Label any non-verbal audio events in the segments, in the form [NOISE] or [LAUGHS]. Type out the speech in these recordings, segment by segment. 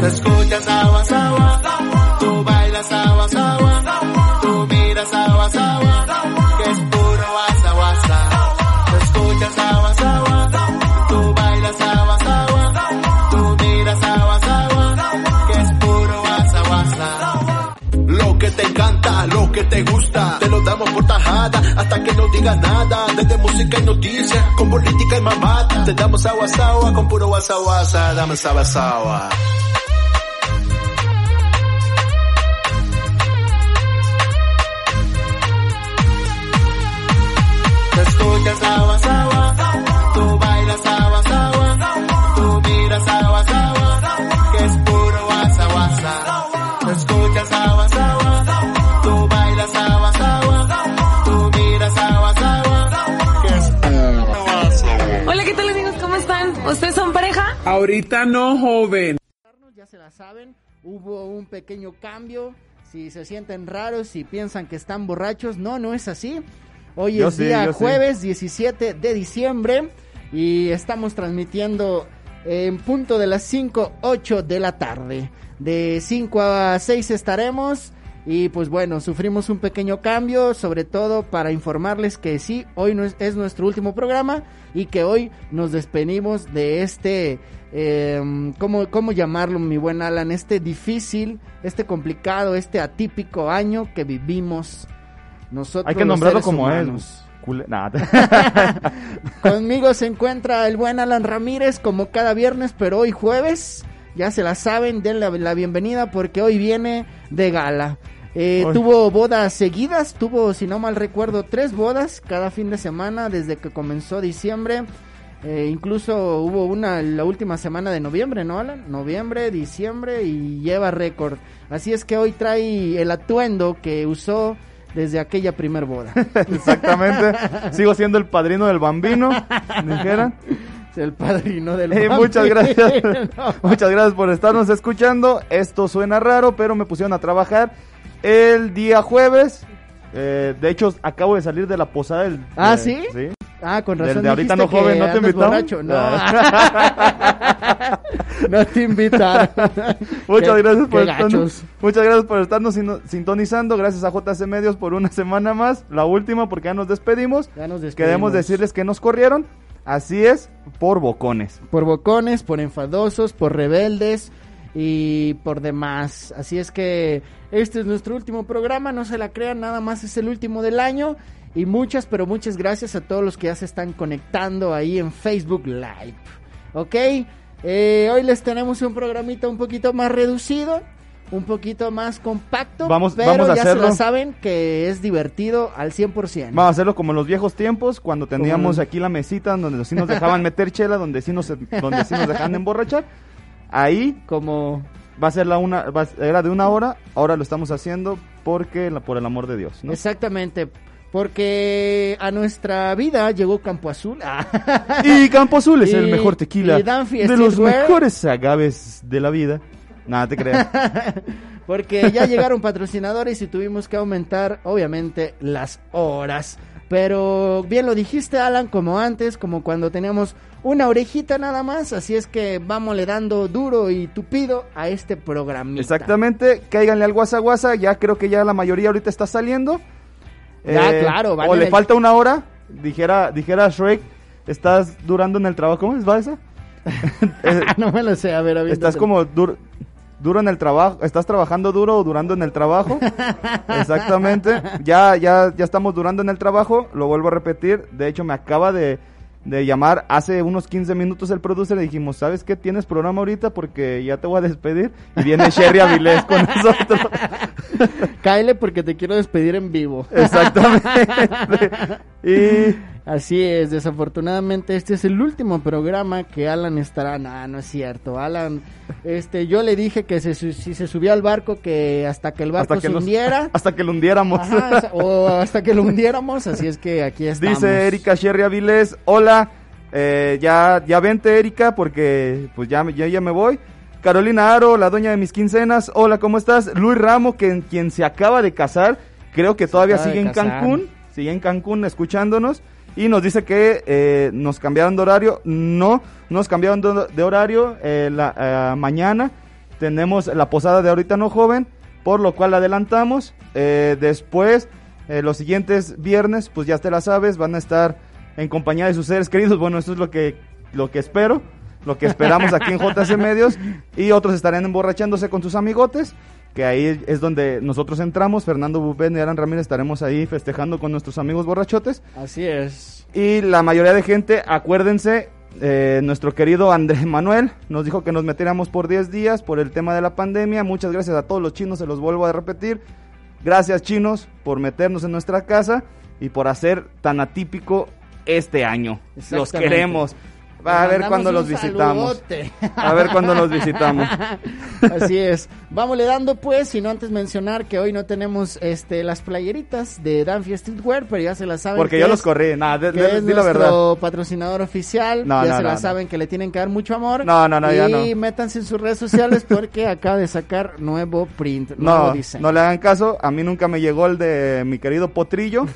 Te escuchas Sawa Sawa, tú bailas Sawa Sawa, tú miras Sawa Sawa, que es puro guasa guasa. Te escuchas Sawa Sawa, tú bailas Sawa Sawa, tú miras Sawa Sawa, que es puro guasa guasa. Lo que te encanta, lo que te gusta, te lo damos por tajada, hasta que no digas nada, desde música y noticias, con política y mamata, te damos agua agua, con puro guasa guasa, dame agua agua. Escuchas agua agua, tú bailas agua agua, tú miras agua agua, que es puro guasa guasa. Te escuchas agua agua, tú bailas agua agua, tú miras agua agua, que es puro guasa guasa. Hola, ¿qué tal amigos? ¿Cómo están? ¿Ustedes son pareja? Ahorita no, joven. ya se la saben, hubo un pequeño cambio. Si se sienten raros, si piensan que están borrachos, no, no es así. Hoy Yo es sí, día sí. jueves 17 de diciembre y estamos transmitiendo en punto de las 5, 8 de la tarde. De 5 a 6 estaremos y pues bueno, sufrimos un pequeño cambio, sobre todo para informarles que sí, hoy no es, es nuestro último programa y que hoy nos despedimos de este, eh, ¿cómo, ¿cómo llamarlo mi buen Alan? Este difícil, este complicado, este atípico año que vivimos nosotros. Hay que nombrarlo como es. Nah. [LAUGHS] [LAUGHS] Conmigo se encuentra el buen Alan Ramírez como cada viernes, pero hoy jueves, ya se la saben, denle la, bienvenida porque hoy viene de gala. Eh, tuvo bodas seguidas, tuvo, si no mal recuerdo, tres bodas cada fin de semana desde que comenzó diciembre. Eh, incluso hubo una la última semana de noviembre, ¿no, Alan? Noviembre, diciembre y lleva récord. Así es que hoy trae el atuendo que usó desde aquella primer boda. [LAUGHS] Exactamente. Sigo siendo el padrino del bambino. Dijeran. [LAUGHS] El padrino del Eh, muchas gracias. [LAUGHS] muchas gracias por estarnos escuchando. Esto suena raro, pero me pusieron a trabajar el día jueves. Eh, de hecho, acabo de salir de la posada del. ¿Ah, de- sí? Sí. Ah, con Del razón. de ahorita no, joven, ¿no te andas invitaron? borracho. No. [LAUGHS] No te invitaron. [LAUGHS] Muchas Qué- gracias por estarnos, muchas gracias por estarnos sintonizando. Gracias a JC Medios por una semana más, la última porque ya nos despedimos. Ya nos despedimos. Queremos decirles que nos corrieron. Así es, por bocones. Por bocones, por enfadosos, por rebeldes y por demás. Así es que este es nuestro último programa, no se la crean, nada más es el último del año. Y muchas, pero muchas gracias a todos los que ya se están conectando ahí en Facebook Live. ¿Ok? Eh, hoy les tenemos un programita un poquito más reducido, un poquito más compacto, Vamos- pero vamos a ya hacerlo. se la saben que es divertido al 100%. Vamos a hacerlo como en los viejos tiempos, cuando teníamos aquí la mesita donde sí nos [LAUGHS] dejaban meter chela, donde sí nos, donde sí nos dejaban emborrachar. Ahí Como va a ser la una, va era de una hora, ahora lo estamos haciendo porque la- por el amor de Dios, ¿no? Exactamente. Porque a nuestra vida llegó Campo Azul. Ah. Y Campo Azul es el Y- mejor tequila de los mejores agaves de la vida. Nada te creas. [LAUGHS] Porque ya llegaron patrocinadores y tuvimos que aumentar, obviamente, las horas. Pero bien lo dijiste, Alan, como antes, como cuando teníamos una orejita nada más. Así es que vámosle dando duro y tupido a este programa. Exactamente, cáiganle al guasa guasa, ya creo que ya la mayoría ahorita está saliendo. Eh, claro, O le falta una hora, dijera, dijera Shrek, estás durando en el trabajo, ¿cómo es va esa? [LAUGHS] Eh, no me lo sé, a ver, estás aviéntate. como dur- duro en el trabajo, estás trabajando duro o durando en el trabajo. [LAUGHS] Exactamente. Ya, ya, ya estamos durando en el trabajo, lo vuelvo a repetir. De hecho, me acaba de, de llamar hace unos 15 minutos el producer y dijimos, ¿sabes qué? Tienes programa ahorita porque ya te voy a despedir. Y viene [LAUGHS] Sherry Avilés con nosotros. [LAUGHS] Cáele porque te quiero despedir en vivo. Exactamente. [LAUGHS] Y Así es, desafortunadamente este es el último programa que Alan estará. No, no es cierto. Alan, este, yo le dije que se si se subía al barco que hasta que el barco hasta que, se hundiera. hasta que lo hundiéramos. Ajá, o hasta que lo hundiéramos, así es que aquí estamos. Dice Erika Sherry Avilés, hola, eh, ya, ya vente Erika porque pues ya, me- ya, ya me voy. Carolina Aro, la dueña de mis quincenas, hola, ¿cómo estás? Luis Ramo, que, quien se acaba de casar, creo que todavía sigue en. Cancún, sigue en Cancún escuchándonos y nos dice que eh, nos cambiaron de horario, no, nos cambiaron de, horario eh, la, mañana. tenemos la posada de ahorita no joven, por lo cual la adelantamos. Después, los siguientes viernes, pues ya te la sabes, van a estar en compañía de sus seres queridos. Bueno, eso es lo que, lo que espero, lo que esperamos aquí en JC Medios. Y otros estarán emborrachándose con sus amigotes, que ahí es donde nosotros entramos. Fernando Bufén y Alan Ramírez estaremos ahí festejando con nuestros amigos borrachotes. Así es. Y la mayoría de gente, acuérdense, eh, nuestro querido Andrés Manuel nos dijo que nos metiéramos por 10 días por el tema de la pandemia. Muchas gracias a todos los chinos, se los vuelvo a repetir. Gracias chinos por meternos en nuestra casa y por hacer tan atípico este año. Los queremos. Va a ver cuándo los visitamos. saludote. A ver cuándo los visitamos. [LAUGHS] Así es. Vámonos dando pues, sino antes mencionar que hoy no tenemos este las playeritas de Danfi Streetwear, pero ya se las saben. Porque que yo es- los corrí. Nada, di, es di la verdad. nuestro patrocinador oficial, No, ya no, se no, la no. saben que le tienen que dar mucho amor. No, no, no, y ya no. métanse en sus redes sociales [LAUGHS] porque acaba de sacar nuevo print, nuevo No, diseño. no le hagan caso. A mí nunca me llegó el de mi querido Potrillo.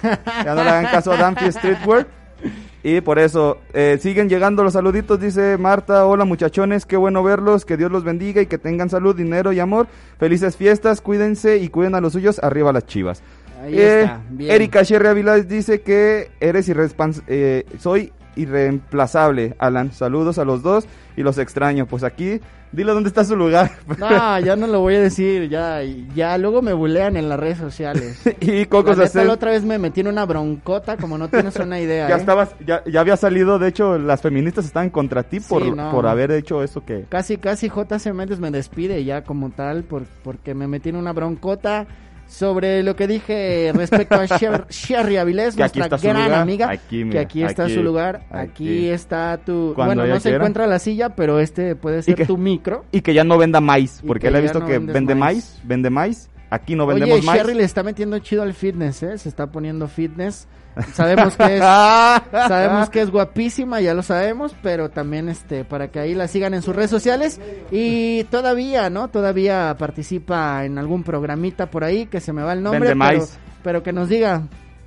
Ya no le hagan caso a Danfi [LAUGHS] Streetwear. [LAUGHS] Y por eso eh, siguen llegando los saluditos. Dice Marta: Hola muchachones, qué bueno verlos. Que Dios los bendiga y que tengan salud, dinero y amor. Felices fiestas, cuídense y cuiden a los suyos. Arriba las chivas. Ahí Eh, está, bien. Erika Sherry Ávila dice que eres irrespons- eh, soy irreemplazable, Alan. Saludos a los dos y los extraño. Pues aquí, dile dónde está su lugar. [LAUGHS] No, ya no lo voy a decir, ya, ya luego me bulean en las redes sociales. [LAUGHS] y Cocos La neta, la otra vez me metí en una broncota, como no tienes una idea. [LAUGHS] Ya ¿eh? estabas, ya, ya había salido, de hecho, las feministas estaban contra ti Sí, por, no. por haber hecho eso que... Casi, casi JC Méndez me despide ya como tal por, porque me metí en una broncota sobre lo que dije respecto a Sher- [LAUGHS] Sherry Avilés, nuestra gran lugar. amiga, Aquí, que aquí está aquí, su lugar, aquí. aquí, está tu... Cuando Bueno, no se quiera. encuentra la silla, pero este puede ser que- tu micro. Y que ya no venda maíz, porque que él ha visto no que vende maíz. maíz, vende maíz, aquí no vendemos Oye, maíz. Sherry le está metiendo chido al fitness, ¿eh? Se está poniendo fitness. Sabemos que es... [LAUGHS] Sabemos que es guapísima, ya lo sabemos, pero también este para que ahí la sigan en sus redes sociales y todavía, ¿no? Todavía participa en algún programita por ahí que se me va el nombre, Vende pero, maíz. pero que nos diga,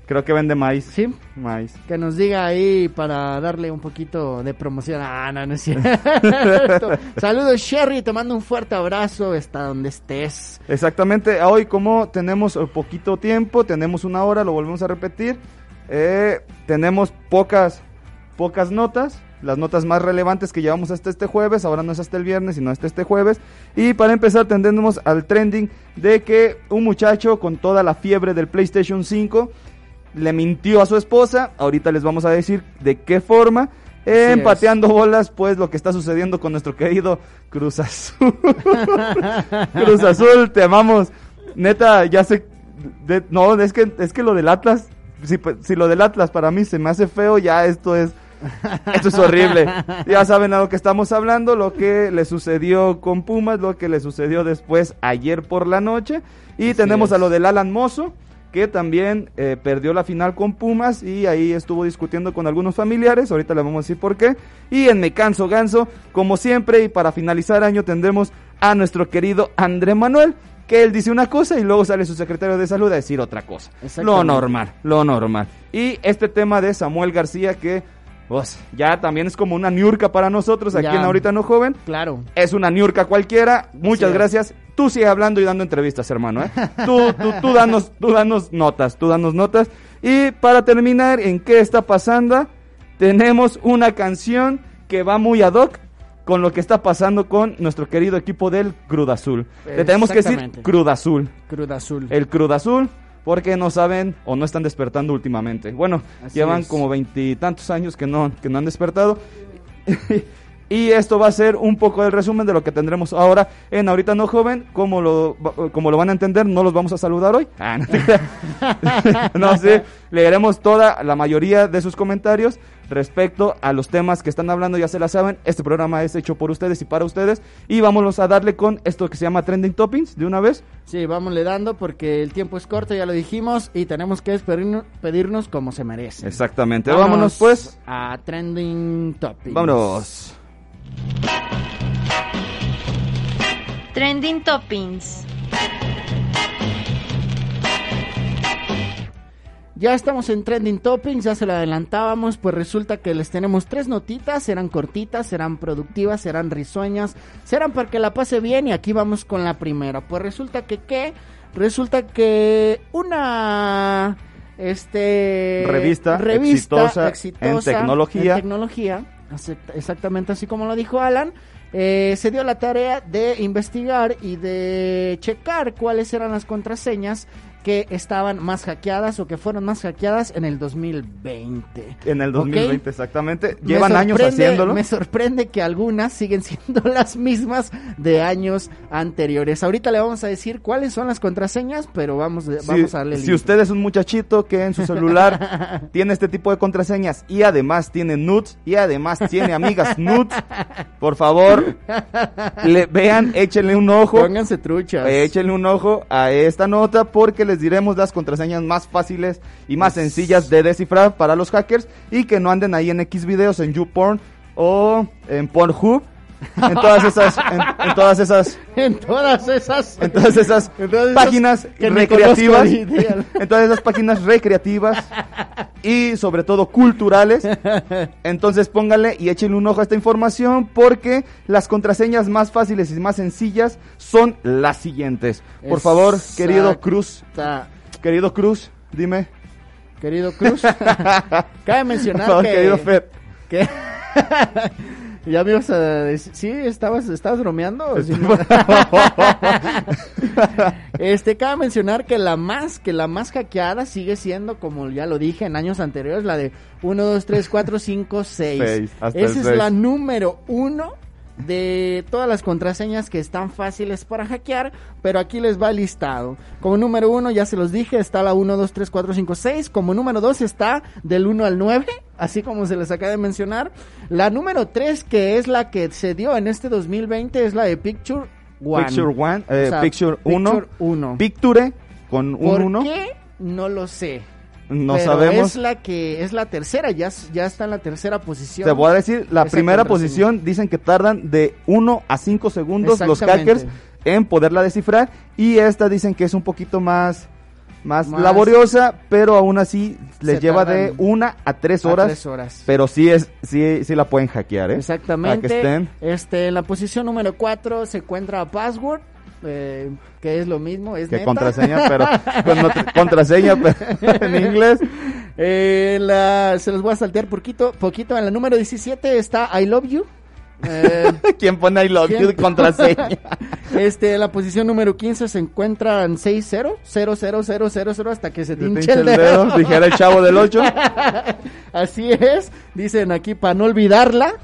Creo que vende maíz. ¿sí? Maíz. Que nos diga ahí para darle un poquito de promoción. Ah, no, no es cierto. [LAUGHS] Saludos Sherry, te mando un fuerte abrazo hasta donde estés. Exactamente, hoy como tenemos eh, poquito tiempo, tenemos una hora, lo volvemos a repetir, eh, tenemos pocas, pocas notas, las notas más relevantes que llevamos hasta este jueves, ahora no es hasta el viernes, sino hasta este jueves, y para empezar tendremos al trending de que un muchacho con toda la fiebre del PlayStation 5 le mintió a su esposa, ahorita les vamos a decir de qué forma, eh, es. empateando bolas, pues lo que está sucediendo con nuestro querido Cruz Azul. [LAUGHS] Cruz Azul, te amamos. Neta, ya sé. de- no, es que, es que lo del Atlas. Si, pues, si lo del Atlas para mí se me hace feo, ya esto es. Esto es horrible. [LAUGHS] Ya saben a lo que estamos hablando, lo que le sucedió con Pumas, lo que le sucedió después ayer por la noche. Y tenemos a lo del Alan Mozo, que también eh, perdió la final con Pumas y ahí estuvo discutiendo con algunos familiares. Ahorita le vamos a decir por qué. Y en Me Canso Ganso, como siempre, y para finalizar año tendremos a nuestro querido André Manuel, que él dice una cosa y luego sale su secretario de salud a decir otra cosa. Lo normal, lo normal. Y este tema de Samuel García que pues, ya también es como una niurca para nosotros aquí Ya. en Ahorita No Joven. Claro. Es una niurca cualquiera. Muchas gracias. Tú sigue hablando y dando entrevistas, hermano. ¿eh? Tú, tú, tú, danos, tú danos notas, tú danos notas. Y para terminar, ¿en qué está pasando? Tenemos una canción que va muy ad hoc con lo que está pasando con nuestro querido equipo del Cruz Azul. Le tenemos que decir. Cruz Azul. Cruz Azul. El Cruz Azul, porque no saben o no están despertando últimamente. Bueno, Así llevan es. como veintitantos años que no, que no han despertado. [LAUGHS] y esto va a ser un poco el resumen de lo que tendremos ahora en Ahorita No Joven. Como lo, como lo van a entender, no los vamos a saludar hoy. Ah, no, [LAUGHS] no sé, leeremos toda la mayoría de sus comentarios respecto a los temas que están hablando, ya se la saben. Este programa es hecho por ustedes y para ustedes. Y vámonos a darle con esto que se llama Trending Toppings de una vez. Sí, vámonle dando porque el tiempo es corto, ya lo dijimos, y tenemos que despedirnos, pedirnos como se merece. Exactamente. Vámonos, pues. a Trending Topics. Vámonos. Trending Toppings. Ya estamos en Trending Toppings, ya se lo adelantábamos, pues resulta que les tenemos tres notitas, serán cortitas, serán productivas, serán risueñas, serán para que la pase bien y aquí vamos con la primera. Pues resulta que qué? Resulta que una este Revista exitosa en tecnología. en tecnología, exactamente así como lo dijo Alan, eh, se dio la tarea de investigar y de checar cuáles eran las contraseñas que estaban más hackeadas o que fueron más hackeadas en el 2020. En el ¿Ok? 2020, exactamente. Me Llevan años haciéndolo. Me sorprende que algunas siguen siendo [LAUGHS] las mismas de años anteriores. Ahorita le vamos a decir cuáles son las contraseñas, pero vamos, Si, vamos a darle el si usted es un muchachito que en su celular [LAUGHS] tiene este tipo de contraseñas y además tiene nudes y además tiene amigas nudes, por favor, le vean, échenle un ojo. Pónganse truchas. Échenle un ojo a esta nota porque les diremos las contraseñas más fáciles y más sencillas de descifrar para los hackers y que no anden ahí en X videos, en YouPorn o en Pornhub, en todas esas, en, [LAUGHS] en todas esas, en todas esas en todas esas páginas recreativas, [LAUGHS] en todas esas páginas recreativas y sobre todo culturales. Entonces póngale y échenle un ojo a esta información porque las contraseñas más fáciles y más sencillas son las siguientes. Por favor, querido Cruz, querido Cruz, dime. Querido Cruz, [LAUGHS] cabe Por mencionar favor, que, querido Fed. que- ya me ibas a decir, sí, estabas, estabas bromeando. ¿O sí? [LAUGHS] este, cabe mencionar que la más, que la más hackeada sigue siendo, como ya lo dije en años anteriores, la de 1, 2, 3, 4, 5, 6. Seis, hasta el Esa es seis. la número uno de todas las contraseñas que están fáciles para hackear, pero aquí les va el listado. Como número uno, ya se los dije, está la 1, 2, 3, 4, 5, 6. Como número dos está del 1 al 9, así como se les acaba de mencionar. La número 3, que es la que se dio en este 2020, es la de Picture One. Picture One, eh, O sea, Picture 1, Picture uno. Picture con un ¿Por 1. qué? No lo sé. No pero sabemos. Es la que es la tercera, ya, ya está en la tercera posición. Te voy a decir, la primera posición dicen que tardan de 1 a 5 segundos los hackers en poderla descifrar y esta dicen que es un poquito más más, Más- laboriosa, pero aún así les lleva de 1 a 3 A horas, tres horas. pero sí es sí sí la pueden hackear, ¿eh? Exactamente. Para que estén Este, en la posición número 4 se encuentra Password, eh, que es lo mismo, es que neta. contraseña, pero [LAUGHS] con contraseña pero en inglés. Eh, la, se los voy a saltear poquito, poquito. En la número 17 está I Love You. Eh, [LAUGHS] ¿Quién pone I love you ¿quién? de contraseña? [LAUGHS] este, en la posición número 15 se encuentran 6-0, 0-0-0-0-0 hasta que se te Te hinche hincha el dedo, dijera el chavo del 8. [LAUGHS] Así es, dicen aquí para no olvidarla.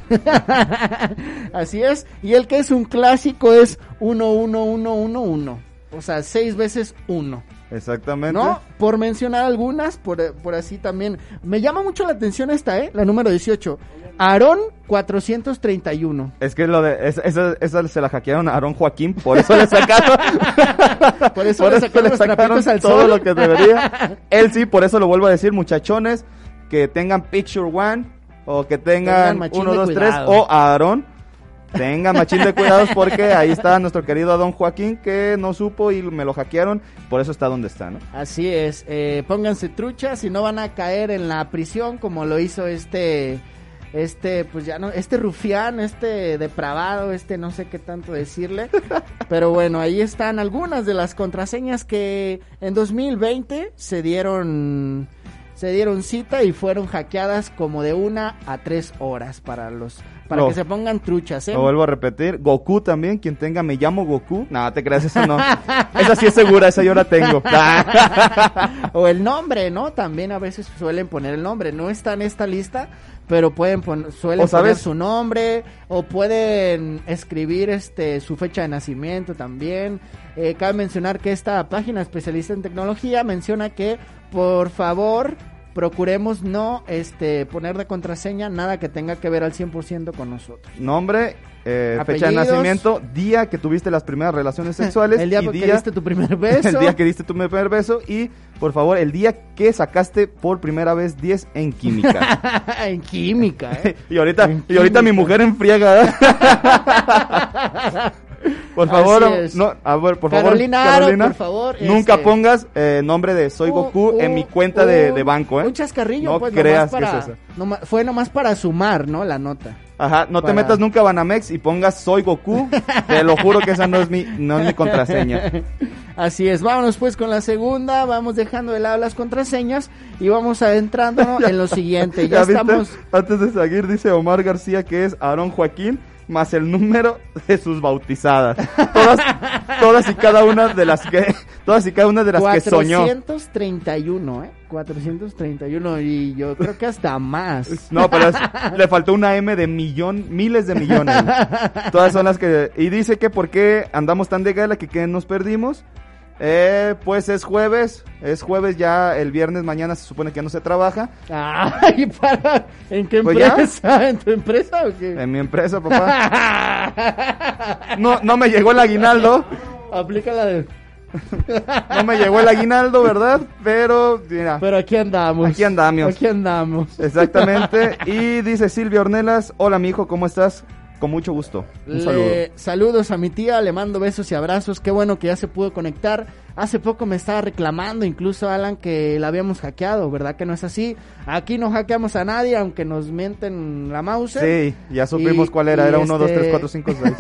Así es, y el que es un clásico es 1-1-1-1-1. O sea, seis veces 1. Exactamente. ¿No? Por mencionar algunas, por, por así también. Me llama mucho la atención esta, ¿eh? La número 18. Aarón 431. Es que lo de esa, esa, esa se la hackearon a Aaron Joaquín, por eso le sacaron. [LAUGHS] Por eso le sacaron al todo sol. lo que debería. [LAUGHS] Él sí, por eso lo vuelvo a decir, muchachones, que tengan Picture One o que Tengan tengan machín 1, de 2, 3 cuidado. o a Aarón. Tengan machín de cuidados porque ahí está nuestro querido Don Joaquín que no supo y me lo hackearon, por eso está donde está, ¿no? Así es, eh, pónganse truchas y no van a caer en la prisión como lo hizo este, este, pues ya no, este rufián, este depravado, este no sé qué tanto decirle. Pero bueno, ahí están algunas de las contraseñas que en 2020 se dieron, se dieron cita y fueron hackeadas como de una a tres horas para los, para No. que se pongan truchas, ¿eh? Lo vuelvo a repetir. Goku también, quien tenga me llamo Goku. No, te creas, eso no. esa sí es segura, esa yo la tengo. [LAUGHS] o el nombre, ¿no? También a veces suelen poner el nombre. No está en esta lista, pero pueden pon- suelen poner su nombre o pueden escribir este su fecha de nacimiento también. Eh, cabe mencionar que esta página especialista en tecnología menciona que por favor procuremos no este poner de contraseña nada que tenga que ver al 100% con nosotros. Nombre, eh, fecha de nacimiento, día que tuviste las primeras relaciones [LAUGHS] sexuales. el día y que diste tu primer [LAUGHS] beso. El día que diste tu primer beso y, por favor, el día que sacaste por primera vez 10 en química. [LAUGHS] en química, ¿eh? y ahorita, En y ahorita mi mujer enfriega. Por favor, Así es. no, a ver, por Carolina favor, Aro, Carolina, por favor, nunca este- pongas eh, nombre de Soy Uh, Goku en mi cuenta de, uh, de banco, ¿eh? Un chascarrillo, No pues, creas nomás que para, es eso. fue nomás para sumar, ¿no? La nota. Ajá, no te metas nunca a Banamex y pongas Soy Goku. te lo juro que esa no es mi, no es mi contraseña. [LAUGHS] Así es, vámonos pues con la segunda, vamos dejando de lado las contraseñas y vamos adentrándonos [LAUGHS] en lo siguiente. Ya, viste? estamos... Antes de seguir, dice Omar García que es Aarón Joaquín más el número de sus bautizadas. Todas, todas y cada una de las que, todas y cada una de las que soñó. 431, ¿eh? 431 y yo creo que hasta más. No, pero es- le faltó una M de millón, miles de millones. Todas son las que... Y dice que por qué andamos tan de gala que qué nos perdimos. Eh, pues es jueves, es jueves ya, el viernes mañana se supone que no se trabaja. Ay, [LAUGHS] para... ¿En qué Pues ya. empresa? [LAUGHS] ¿En tu empresa o qué? En mi empresa, papá. [LAUGHS] No, no me llegó el aguinaldo, Aplica la de... no me llegó el aguinaldo, ¿verdad? Pero, mira, Pero aquí andamos. Aquí andamos. Aquí andamos. exactamente. Y dice Silvia Ornelas, hola mi hijo, ¿cómo estás? Con mucho gusto. Un Le- saludo. Saludos a mi tía, le mando besos y abrazos. Qué bueno que ya se pudo conectar. Hace poco me estaba reclamando, incluso Alan, que la habíamos hackeado, ¿verdad que no es así? Aquí no hackeamos a nadie, aunque nos mienten la mouse. Sí, ya supimos Y- cuál era, era 1, 2, 3, este- 4, 5, 6.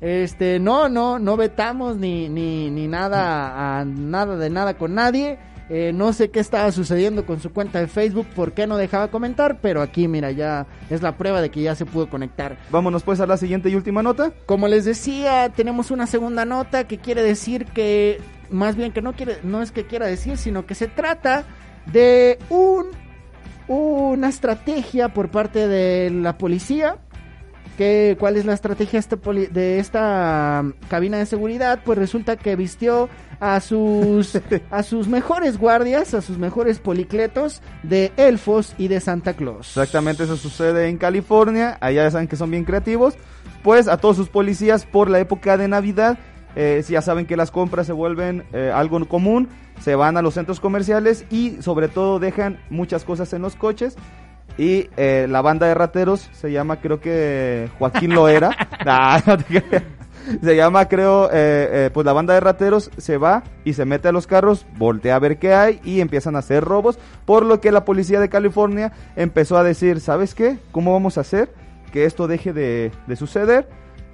este, no, no, no vetamos ni, ni, ni nada, a, nada de nada con nadie. Eh, no sé qué estaba sucediendo con su cuenta de Facebook, por qué no dejaba comentar, pero aquí, mira, ya es la prueba de que ya se pudo conectar. Vámonos pues a la siguiente y última nota. Como les decía, tenemos una segunda nota que quiere decir que, más bien que no quiere, no es que quiera decir, sino que se trata de un, una estrategia por parte de la policía. Que, ¿Cuál es la estrategia este poli- de esta um, cabina de seguridad? Pues resulta que vistió a sus, [LAUGHS] a sus mejores guardias, a sus mejores policletos de elfos y de Santa Claus. Exactamente eso sucede en California. Allá ya saben que son bien creativos. Pues a todos sus policías por la época de Navidad. eh, si ya saben que las compras se vuelven eh, algo común. Se van a los centros comerciales y sobre todo dejan muchas cosas en los coches. Y eh, la banda de rateros se llama creo que Joaquín Loera. [LAUGHS] [LAUGHS] Nah, no te. Se llama, creo, eh, eh, pues la banda de rateros se va y se mete a los carros, voltea a ver qué hay y empiezan a hacer robos. Por lo que la policía de California empezó a decir, ¿sabes qué? ¿Cómo vamos a hacer que esto deje de, de suceder?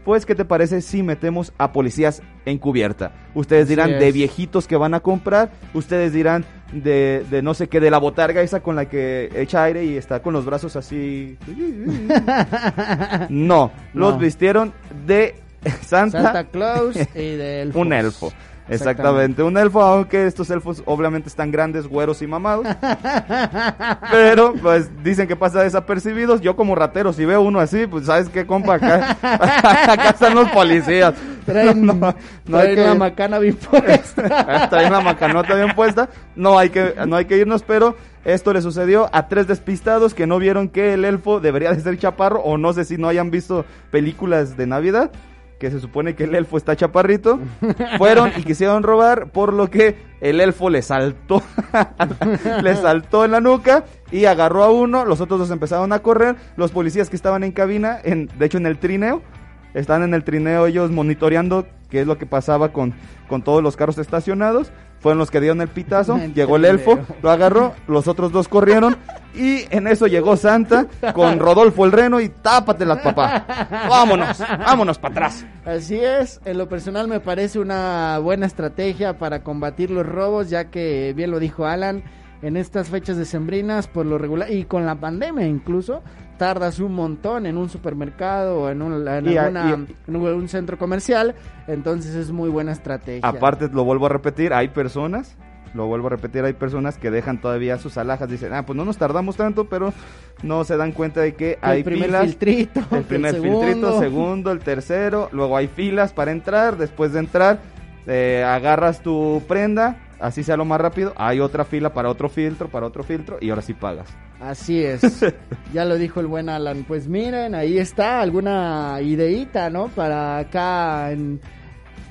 Pues, ¿qué te parece si metemos a policías encubierta? Ustedes dirán de viejitos que van a comprar, ustedes dirán de, de no sé qué, de la botarga esa con la que echa aire y está con los brazos así. [LAUGHS] No, los vistieron de [LAUGHS] Santa, Santa Claus y de elfos. [LAUGHS] un elfo. Exactamente, un elfo, aunque estos elfos obviamente están grandes, güeros y mamados. [LAUGHS] pero, pues, dicen que pasa desapercibidos. Yo como ratero, si veo uno así, pues, ¿sabes qué, compa? Acá, [LAUGHS] acá están los policías. Traen, [LAUGHS] No, no, no hay traen la que- macana bien puesta. Traen la macanota bien puesta. No hay que, no hay que irnos, pero esto le sucedió a tres despistados que no vieron que el elfo debería de ser chaparro o no sé si no hayan visto películas de Navidad. Que se supone que el elfo está chaparrito. Fueron y quisieron robar, por lo que el elfo le saltó. [LAUGHS] le saltó en la nuca y agarró a uno. Los otros dos empezaron a correr. Los policías que estaban en cabina, en, de hecho en el trineo, están en el trineo ellos monitoreando qué es lo que pasaba con, con todos los carros estacionados. Fueron los que dieron el pitazo. [LAUGHS] Llegó el elfo, lo agarró, los otros dos corrieron. Y en eso llegó Santa con [LAUGHS] Rodolfo el reno y tápatelas, papá. [LAUGHS] Vámonos, vámonos para atrás. Así es, en lo personal me parece una buena estrategia para combatir los robos, ya que bien lo dijo Alan, en estas fechas decembrinas por lo regular y con la pandemia incluso tardas un montón en un supermercado o en un, en Y a- alguna- y- en un centro comercial, entonces es muy buena estrategia. Aparte, lo vuelvo a repetir, hay personas, lo vuelvo a repetir, hay personas que dejan todavía sus alhajas. Dicen, ah, pues no nos tardamos tanto, pero no se dan cuenta de que hay el primer filas. filtrito, El primer segundo. filtrito, segundo, el tercero, luego hay filas para entrar, después de entrar eh, agarras tu prenda, así sea lo más rápido, hay otra fila para otro filtro, para otro filtro y ahora sí pagas. Así es. [LAUGHS] ya lo dijo el buen Alan. Pues miren, ahí está alguna ideita, ¿no? Para acá en,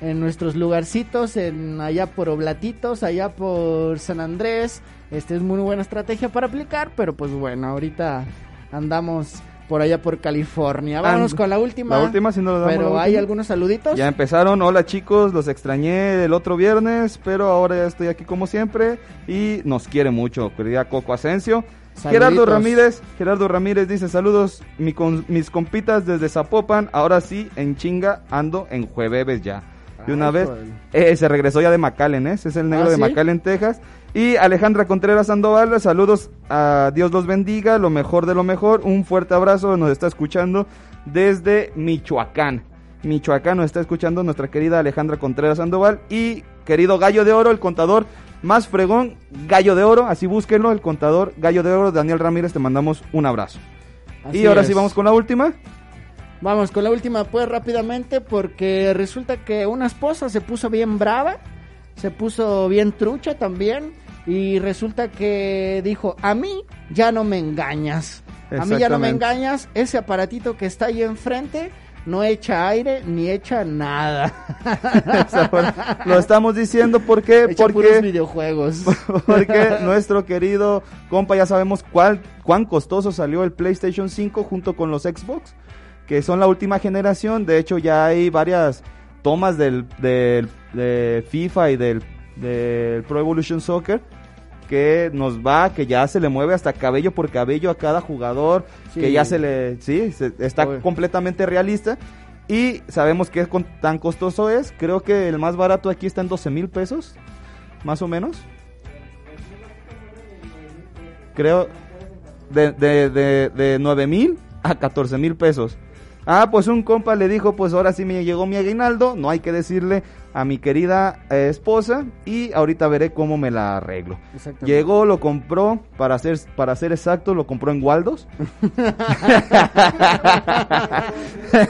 en nuestros lugarcitos, en allá por Oblatitos, allá por San Andrés. Este es muy buena estrategia para aplicar, pero pues bueno, ahorita andamos por allá por California. Vámonos And- con la última. La última, si no le damos Pero hay algunos saluditos. Ya empezaron, hola chicos, los extrañé el otro viernes, pero ahora ya estoy aquí como siempre y nos quiere mucho, querida Coco Asensio. Saluditos. Gerardo Ramírez, Gerardo Ramírez dice saludos, mi con- mis compitas desde Zapopan, ahora sí, en chinga, ando en jueves ya. De una Ay, vez, eh, se regresó ya de McAllen, ¿eh? Es el negro ¿Ah, de sí? McAllen, Texas. Y Alejandra Contreras Sandoval, saludos, a Dios los bendiga, lo mejor de lo mejor, un fuerte abrazo, nos está escuchando desde Michoacán. Michoacán nos está escuchando nuestra querida Alejandra Contreras Sandoval y querido Gallo de Oro, el contador más fregón, Gallo de Oro, así búsquenlo, el contador Gallo de Oro, Daniel Ramírez, te mandamos un abrazo. Así y ahora es. sí vamos con la última. Vamos con la última pues rápidamente porque resulta que una esposa se puso bien brava, se puso bien trucha también y resulta que dijo, a mí ya no me engañas, a mí ya no me engañas, ese aparatito que está ahí enfrente no echa aire ni echa nada, [LAUGHS] Lo estamos diciendo porque echa puros porque videojuegos. [LAUGHS] porque nuestro querido compa ya sabemos cuál cuán costoso salió el PlayStation 5 junto con los Xbox, que son la última generación, de hecho ya hay varias tomas del, del de FIFA y del, del Pro Evolution Soccer que nos va, que ya se le mueve hasta cabello por cabello a cada jugador, Sí. que ya se le, sí, se- está Oye. completamente realista. Y sabemos que con- tan costoso es, creo que el más barato aquí está en 12 mil pesos, más o menos. Creo, de, de, de, de 9 mil a 14 mil pesos. Ah, pues un compa le dijo, pues ahora sí me llegó mi aguinaldo, no hay que decirle a mi querida eh, esposa y ahorita veré cómo me la arreglo. Llegó, lo compró, para ser, para ser exacto, lo compró en Waldos. [LAUGHS]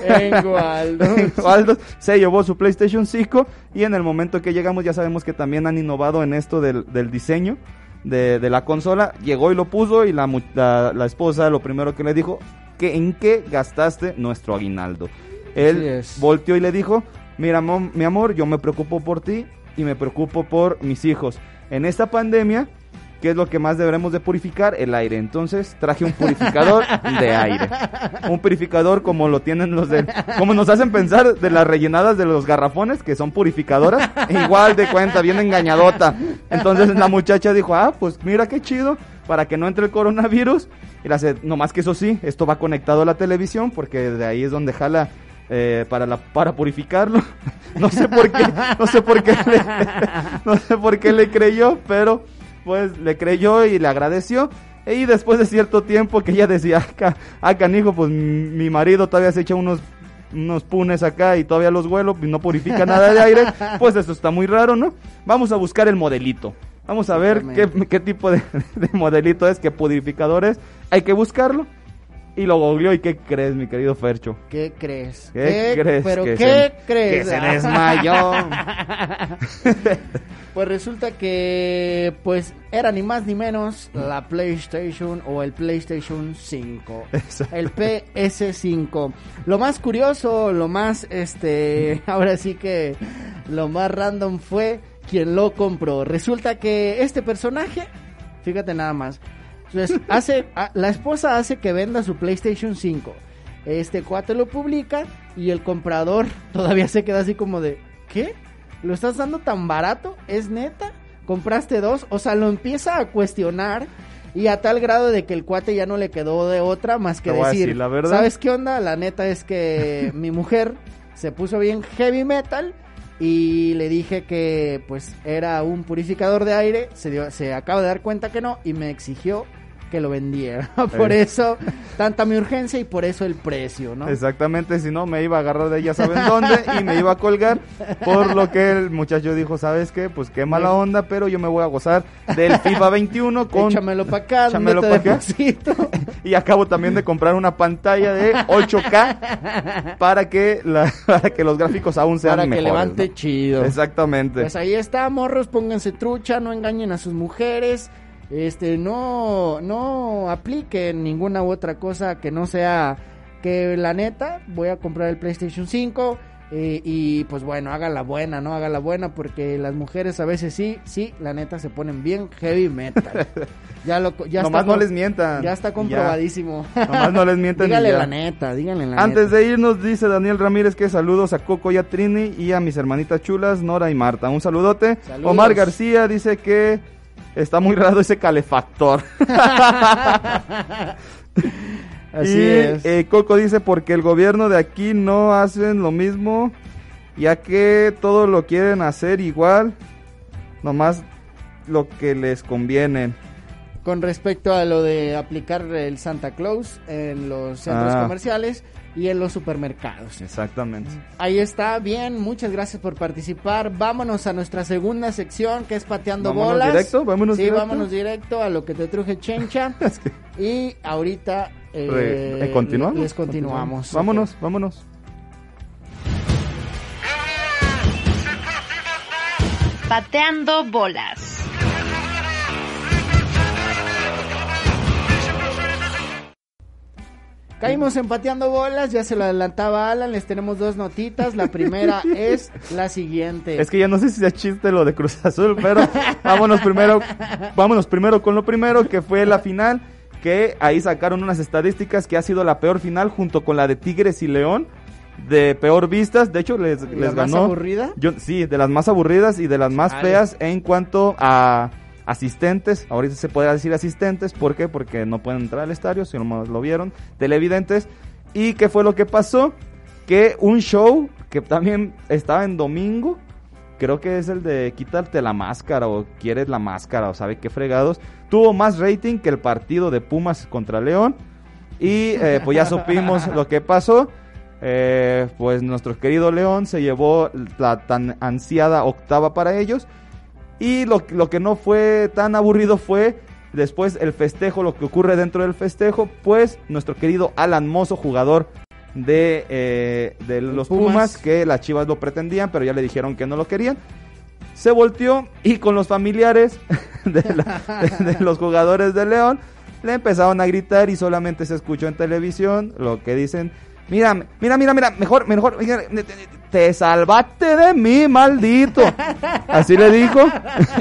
En Waldos. Waldos se llevó su PlayStation 5 y en el momento que llegamos ya sabemos que también han innovado en esto del, del diseño de, de la consola. Llegó y lo puso y la, la, la esposa lo primero que le dijo, que ¿en qué gastaste nuestro aguinaldo? Él volteó y le dijo, mira mom- mi amor, yo me preocupo por ti y me preocupo por mis hijos. En esta pandemia, ¿qué es lo que más deberemos de purificar? El aire. Entonces traje un purificador [LAUGHS] de aire. Un purificador como lo tienen los de... Como nos hacen pensar de las rellenadas de los garrafones, que son purificadoras. Igual de cuenta, bien engañadota. Entonces la muchacha dijo, ah, pues mira qué chido, para que no entre el coronavirus. Y la hace, nomás que eso sí, esto va conectado a la televisión, porque de ahí es donde jala eh, para para purificarlo. [LAUGHS] No sé por qué, no sé por qué le, [LAUGHS] no sé por qué le creyó, pero pues le creyó y le agradeció. Y después de cierto tiempo que ella decía, acá, ah, canijo, pues m- mi marido todavía se echa unos unos punes acá y todavía los huelo no purifica nada de aire, pues eso está muy raro, ¿no? Vamos a buscar el modelito. Vamos a ver qué, tipo de, [LAUGHS] de modelito es, qué purificador es. Hay que buscarlo. Y lo googleó y ¿qué crees, mi querido Fercho? ¿Qué crees? ¿Qué crees ¿Pero que qué se- crees? que se [LAUGHS] desmayó? [LAUGHS] pues resulta que pues era ni más ni menos la PlayStation o el PlayStation 5. Exacto. El PS5. Lo más curioso, lo más este, ahora sí que lo más random fue quien lo compró. Resulta que este personaje, fíjate nada más. Entonces, [LAUGHS] hace, a- la esposa hace que venda su PlayStation 5. Este cuate lo publica y el comprador [LAUGHS] todavía se queda así como de, ¿qué? ¿Lo estás dando tan barato? ¿Es neta? ¿Compraste dos? O sea, lo empieza a cuestionar y a tal grado de que el cuate ya no le quedó de otra más que decir, decir la verdad. ¿sabes qué onda? La neta es que mi mujer se puso bien heavy metal y le dije que pues era un purificador de aire, se dio, se acaba de dar cuenta que no y me exigió que lo vendiera. [LAUGHS] por Eh. eso tanta mi urgencia y por eso el precio, ¿no? Exactamente, si no me iba a agarrar de ella saben dónde y me iba a colgar, por lo que el muchacho dijo, ¿sabes qué? Pues qué mala onda, pero yo me voy a gozar del FIFA 21 con... Échamelo para acá, Échamelo no pa' te acá. Y acabo también de comprar una pantalla de 8K para que, la, [LAUGHS] para que los gráficos aún sean para que mejores, levante ¿no? chido. Exactamente. Pues ahí está, morros, pónganse trucha, no engañen a sus mujeres, este, no, no apliquen ninguna u otra cosa que no sea que la neta, voy a comprar el PlayStation 5, eh, y pues bueno, haga la buena, ¿no? Haga la buena porque las mujeres a veces sí, sí, la neta se ponen bien heavy metal. [LAUGHS] Ya lo ya Nomás está no les mientan. Ya está comprobadísimo. Nomás no les mientan ya. la neta, díganle la Antes neta. de irnos, dice Daniel Ramírez que saludos a Coco y a Trini y a mis hermanitas chulas, Nora y Marta. Un saludote. Saludos. Omar García dice que está muy raro ese calefactor. [LAUGHS] [LAUGHS] Así y es. eh, Coco dice porque el gobierno de aquí no hacen lo mismo, ya que todo lo quieren hacer igual, nomás lo que les conviene. Con respecto a lo de aplicar el Santa Claus en los centros Ah. comerciales y en los supermercados. Exactamente. Ahí está, bien, muchas gracias por participar. Vámonos a nuestra segunda sección que es pateando Vámonos bolas. directo, vámonos sí, directo. vámonos directo a lo que te truje Chencha. [LAUGHS] Y ahorita eh, Re- eh, ¿continuamos? les continuamos. Vámonos, vámonos. Pateando bolas. Caímos empateando bolas, ya se lo adelantaba Alan, les tenemos dos notitas. La primera [LAUGHS] es la siguiente. Es que ya no sé si es chiste lo de Cruz Azul, pero vámonos primero, vámonos primero con lo primero, que fue la final, que ahí sacaron unas estadísticas que ha sido la peor final junto con la de Tigres y León, de peor vistas, de hecho les, ¿La les más ganó. aburrida? Yo, sí, de las más aburridas y de las más feas en cuanto a asistentes. Ahorita se puede decir asistentes, ¿por qué? Porque no pueden entrar al estadio, si no lo vieron, televidentes. ¿Y qué fue lo que pasó? Que un show que también estaba en domingo, creo que es el de quitarte la máscara o quieres la máscara o sabe qué fregados, tuvo más rating que el partido de Pumas contra León. Y eh, pues ya supimos lo que pasó. Eh, pues nuestro querido León se llevó la tan ansiada octava para ellos. Y lo, lo que no fue tan aburrido fue después el festejo, lo que ocurre dentro del festejo, pues nuestro querido Alan Mozo, jugador de, eh, de los Pumas. Pumas, que las Chivas lo pretendían, pero ya le dijeron que no lo querían. Se volteó y con los familiares [LAUGHS] de, la- de- [LAUGHS] de los jugadores de León le empezaron a gritar y solamente se escuchó en televisión lo que dicen. Mira, mira, mira, mira, mejor, mejor, mira, te- te salvaste de mí, maldito. Así le dijo.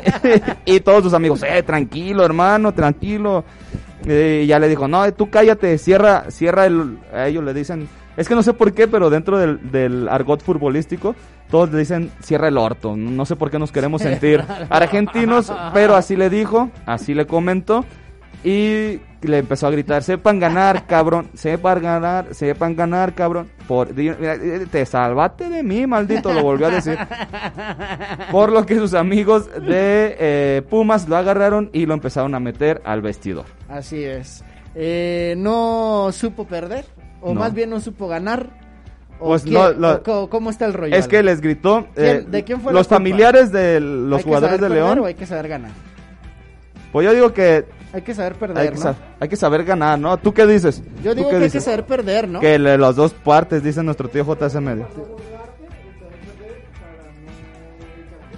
[LAUGHS] y todos sus amigos, eh, tranquilo, hermano, tranquilo. Eh, y ya le dijo, no, tú cállate, cierra, cierra el... A ellos le dicen, es que no sé por qué, pero dentro del, del argot futbolístico, todos le dicen, cierra el orto. No sé por qué nos queremos sentir argentinos, pero así le dijo, así le comentó. Y le empezó a gritar, sepan ganar, [LAUGHS] cabrón, sepan ganar, sepan ganar, cabrón. Por, mira, eh, te salvaste de mí, maldito, lo volvió a decir. [LAUGHS] Por lo que sus amigos de eh, Pumas lo agarraron y lo empezaron a meter al vestidor. Así es. Eh, no supo perder, o No. más bien no supo ganar. ¿O Pues qué? no, lo- ¿O co- ¿Cómo está el rollo? Es que les gritó. ¿Quién- eh, de quién fue los familiares de los ¿Hay que jugadores de León. o hay que saber ganar? Pues yo digo que Hay que saber perder, hay que, ¿no? sa- hay que saber ganar, ¿no? ¿Tú qué dices? Yo ¿Tú digo que hay que dices? saber perder, ¿no? Que le- las dos partes, dice nuestro tío JS Medio.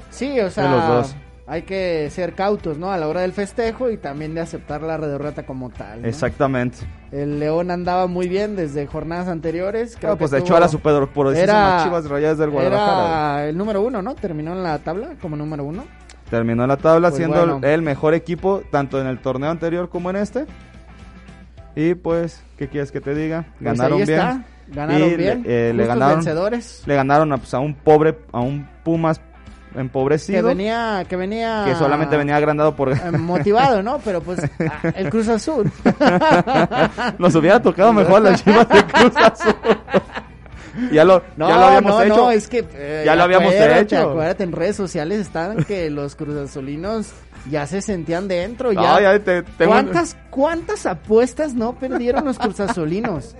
Sí, o sea, De los dos. hay que ser cautos, ¿no? A la hora del festejo y también de aceptar la derrota como tal. ¿no? Exactamente. El León andaba muy bien desde jornadas anteriores. Creo Ah, pues que echó tuvo- a la super por Era- Chivas Rayadas del Guadalajara. Era el número uno, ¿no? Terminó en la tabla como número uno. Terminó la tabla Pues siendo el- bueno. el mejor equipo tanto en el torneo anterior como en este. Y pues, ¿qué quieres que te diga? Pues Ganaron bien. está, Ganaron Y le- bien. eh, le ganaron- vencedores. Le ganaron a, pues, a un pobre, a un Pumas empobrecido. Que venía, que venía. que solamente venía agrandado por... eh, motivado, ¿no? Pero pues [LAUGHS] el Cruz Azul. Nos hubiera tocado mejor las chivas de Cruz Azul. [LAUGHS] [LAUGHS] ya lo, No, ya lo habíamos no, hecho. no, es que eh, Ya lo habíamos hecho. Acuérdate, en redes sociales estaban que los cruzazulinos ya se sentían dentro. No, Ya. ya te- tengo- ¿Cuántas, ¿Cuántas apuestas no perdieron los cruzazulinos?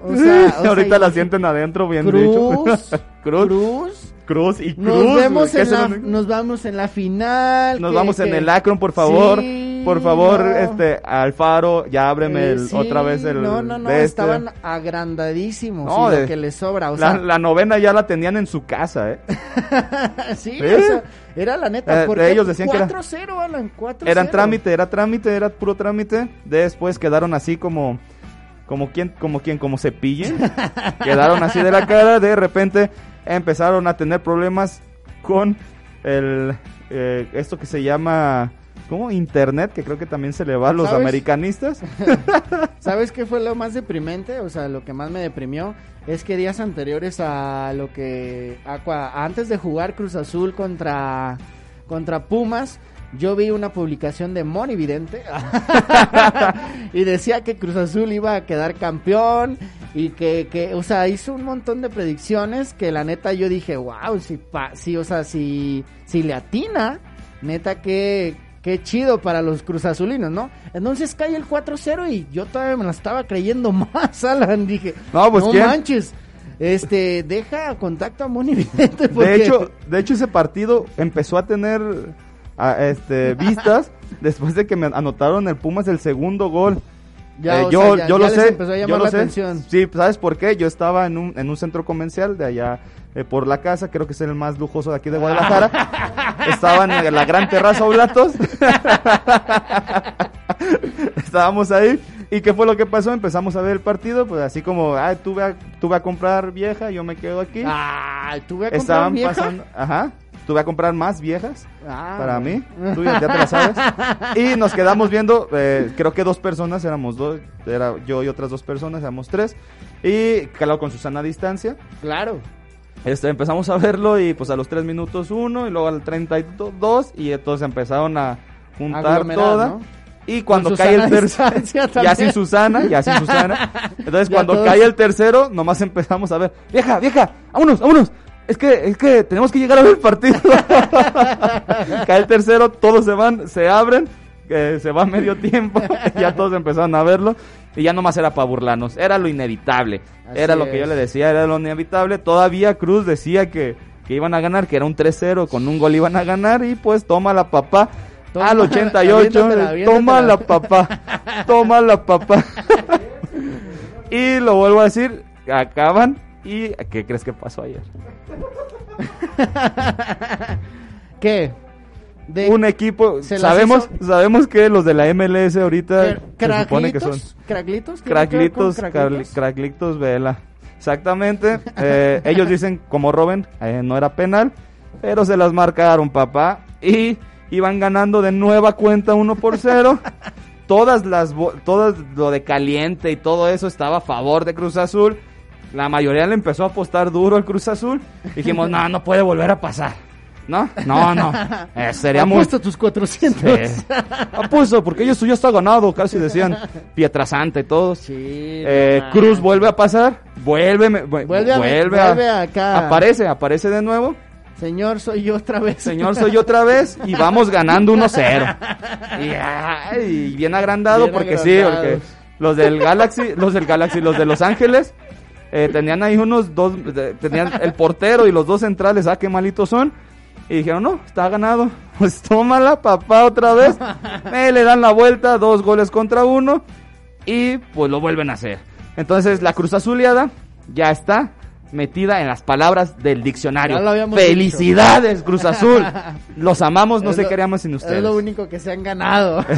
O sea, [LAUGHS] o sea, Ahorita y- la sienten adentro, bien Cruz, dicho. [LAUGHS] Cruz, Cruz. Cruz y Cruz. Nos vemos en la, nos vamos en la final. Nos que- vamos en el Akron, por favor. Sí, por favor, no. este, Alfaro, ya ábreme Eh, el- sí, otra vez el. No, no, no, de este. estaban agrandadísimos. No, y de- lo que les sobra. O la, sea, la novena ya la tenían en su casa, ¿eh? [LAUGHS] sí, ¿Sí? o sea, era la neta. Eh, porque ellos decían que era- 4-0, Alan, 4-0. Eran trámite, era trámite, era puro trámite. Después quedaron así como. como quien, como quien, como cepillen. [LAUGHS] Quedaron así de la cara. De repente empezaron a tener problemas con el eh, esto que se llama ¿cómo? internet, que creo que también se le va a los ¿Sabes? americanistas. [LAUGHS] ¿Sabes qué fue lo más deprimente? O sea, lo que más me deprimió es que días anteriores a lo que a antes de jugar Cruz Azul contra contra Pumas, yo vi una publicación de Moni Vidente [LAUGHS] y decía que Cruz Azul iba a quedar campeón y que, que, o sea, hizo un montón de predicciones que la neta yo dije, wow, si, pa, si o sea, si, si le atina, neta que, qué chido para los Cruz Azulinos, ¿no? Entonces cae el 4-0 y yo todavía me la estaba creyendo [LAUGHS] más, Alan, dije, No, pues, ¿quién? manches, este, deja contacto a Moni Vidente porque... De hecho, de hecho ese partido empezó a tener a- este [LAUGHS] vistas después de que me anotaron el Pumas el segundo gol. Ya, Eh, yo sea, ya- yo ya lo sé, empezó a llamar yo lo la sé. atención. Sí, ¿sabes por qué? Yo estaba en un, en un centro comercial de allá eh, por la casa, creo que es el más lujoso de aquí de Guadalajara. [LAUGHS] estaba en la gran terraza Oblatos. [LAUGHS] Estábamos ahí. ¿Y qué fue lo que pasó? Empezamos a ver el partido, pues así como, ah, tú ve a, tú ve a comprar vieja, yo me quedo aquí. Ay, tú voy a comprar Estaban vieja? pasando, ajá, tuve a comprar más viejas Ah, para mí, tú ya, ya te la sabes. Y nos quedamos viendo, eh, creo que dos personas, éramos dos, era yo y otras dos personas, éramos tres. Y claro, con Susana a distancia. Claro. Este, empezamos a verlo y pues a los tres minutos uno y luego al 32 y entonces empezaron a juntar toda. ¿no? Y cuando cae el tercero, [LAUGHS] [LAUGHS] ya sin Susana, ya sin Susana. Entonces cuando todos- cae el tercero, nomás empezamos a ver, vieja, vieja, vámonos, vámonos. Es que, es que tenemos que llegar a ver el partido. [LAUGHS] cae el tercero, todos se van, se abren, que se va medio tiempo, ya todos empezaron a verlo. Y ya nomás era para burlarnos, era lo inevitable. Así era lo que yo le decía, era lo inevitable. Todavía Cruz decía que, que iban a ganar, que era un 3-0, con un gol iban a ganar, y pues toma la papá. Toma, al 88, aviéntatela, aviéntatela. toma la papá, toma la papá. [LAUGHS] y lo vuelvo a decir, acaban. ¿Y qué crees que pasó ayer? ¿Qué? De Un equipo, sabemos, hizo- sabemos que los de la MLS ahorita se supone que son craglitos, craglitos, ¿tiene que ver con cracklitos, craglitos? carli- cracklitos vela. Exactamente. [LAUGHS] eh, ellos dicen, como Robin, eh, no era penal, pero se las marcaron, papá. Y iban ganando de nueva cuenta 1 por 0. [LAUGHS] todas las, todas lo de caliente y todo eso estaba a favor de Cruz Azul. La mayoría le empezó a apostar duro al Cruz Azul. Dijimos, no, no puede volver a pasar. ¿No? No, no. [LAUGHS] Eh, sería muy... Apuesta tus 400. Sí. Apuesto, porque ellos ya está ganado, casi decían Pietrasanta y todos. Sí, Eh, Cruz vuelve a pasar, vuelve, me- vu- Vuelve a- vuelve, a- vuelve acá. aparece, aparece de nuevo. Señor, soy yo otra vez. Señor, soy yo otra vez y vamos ganando 1-0. Y, ay, bien agrandado Bien porque sí, agrandados. porque los del Galaxy, los del Galaxy, los de Los Ángeles eh, tenían ahí unos dos, tenían el portero y los dos centrales, ah, qué malitos son. Y dijeron, no, está ganado. [LAUGHS] Pues tómala, papá, otra vez. [LAUGHS] Eh, le dan la vuelta, dos goles contra uno. Y pues lo vuelven a hacer. Entonces la Cruz Azuleada ya está metida en las palabras del diccionario. Felicidades, Cruz Azul. [LAUGHS] Los amamos, no Es se lo- queríamos sin ustedes. Es lo único que se han ganado. [LAUGHS]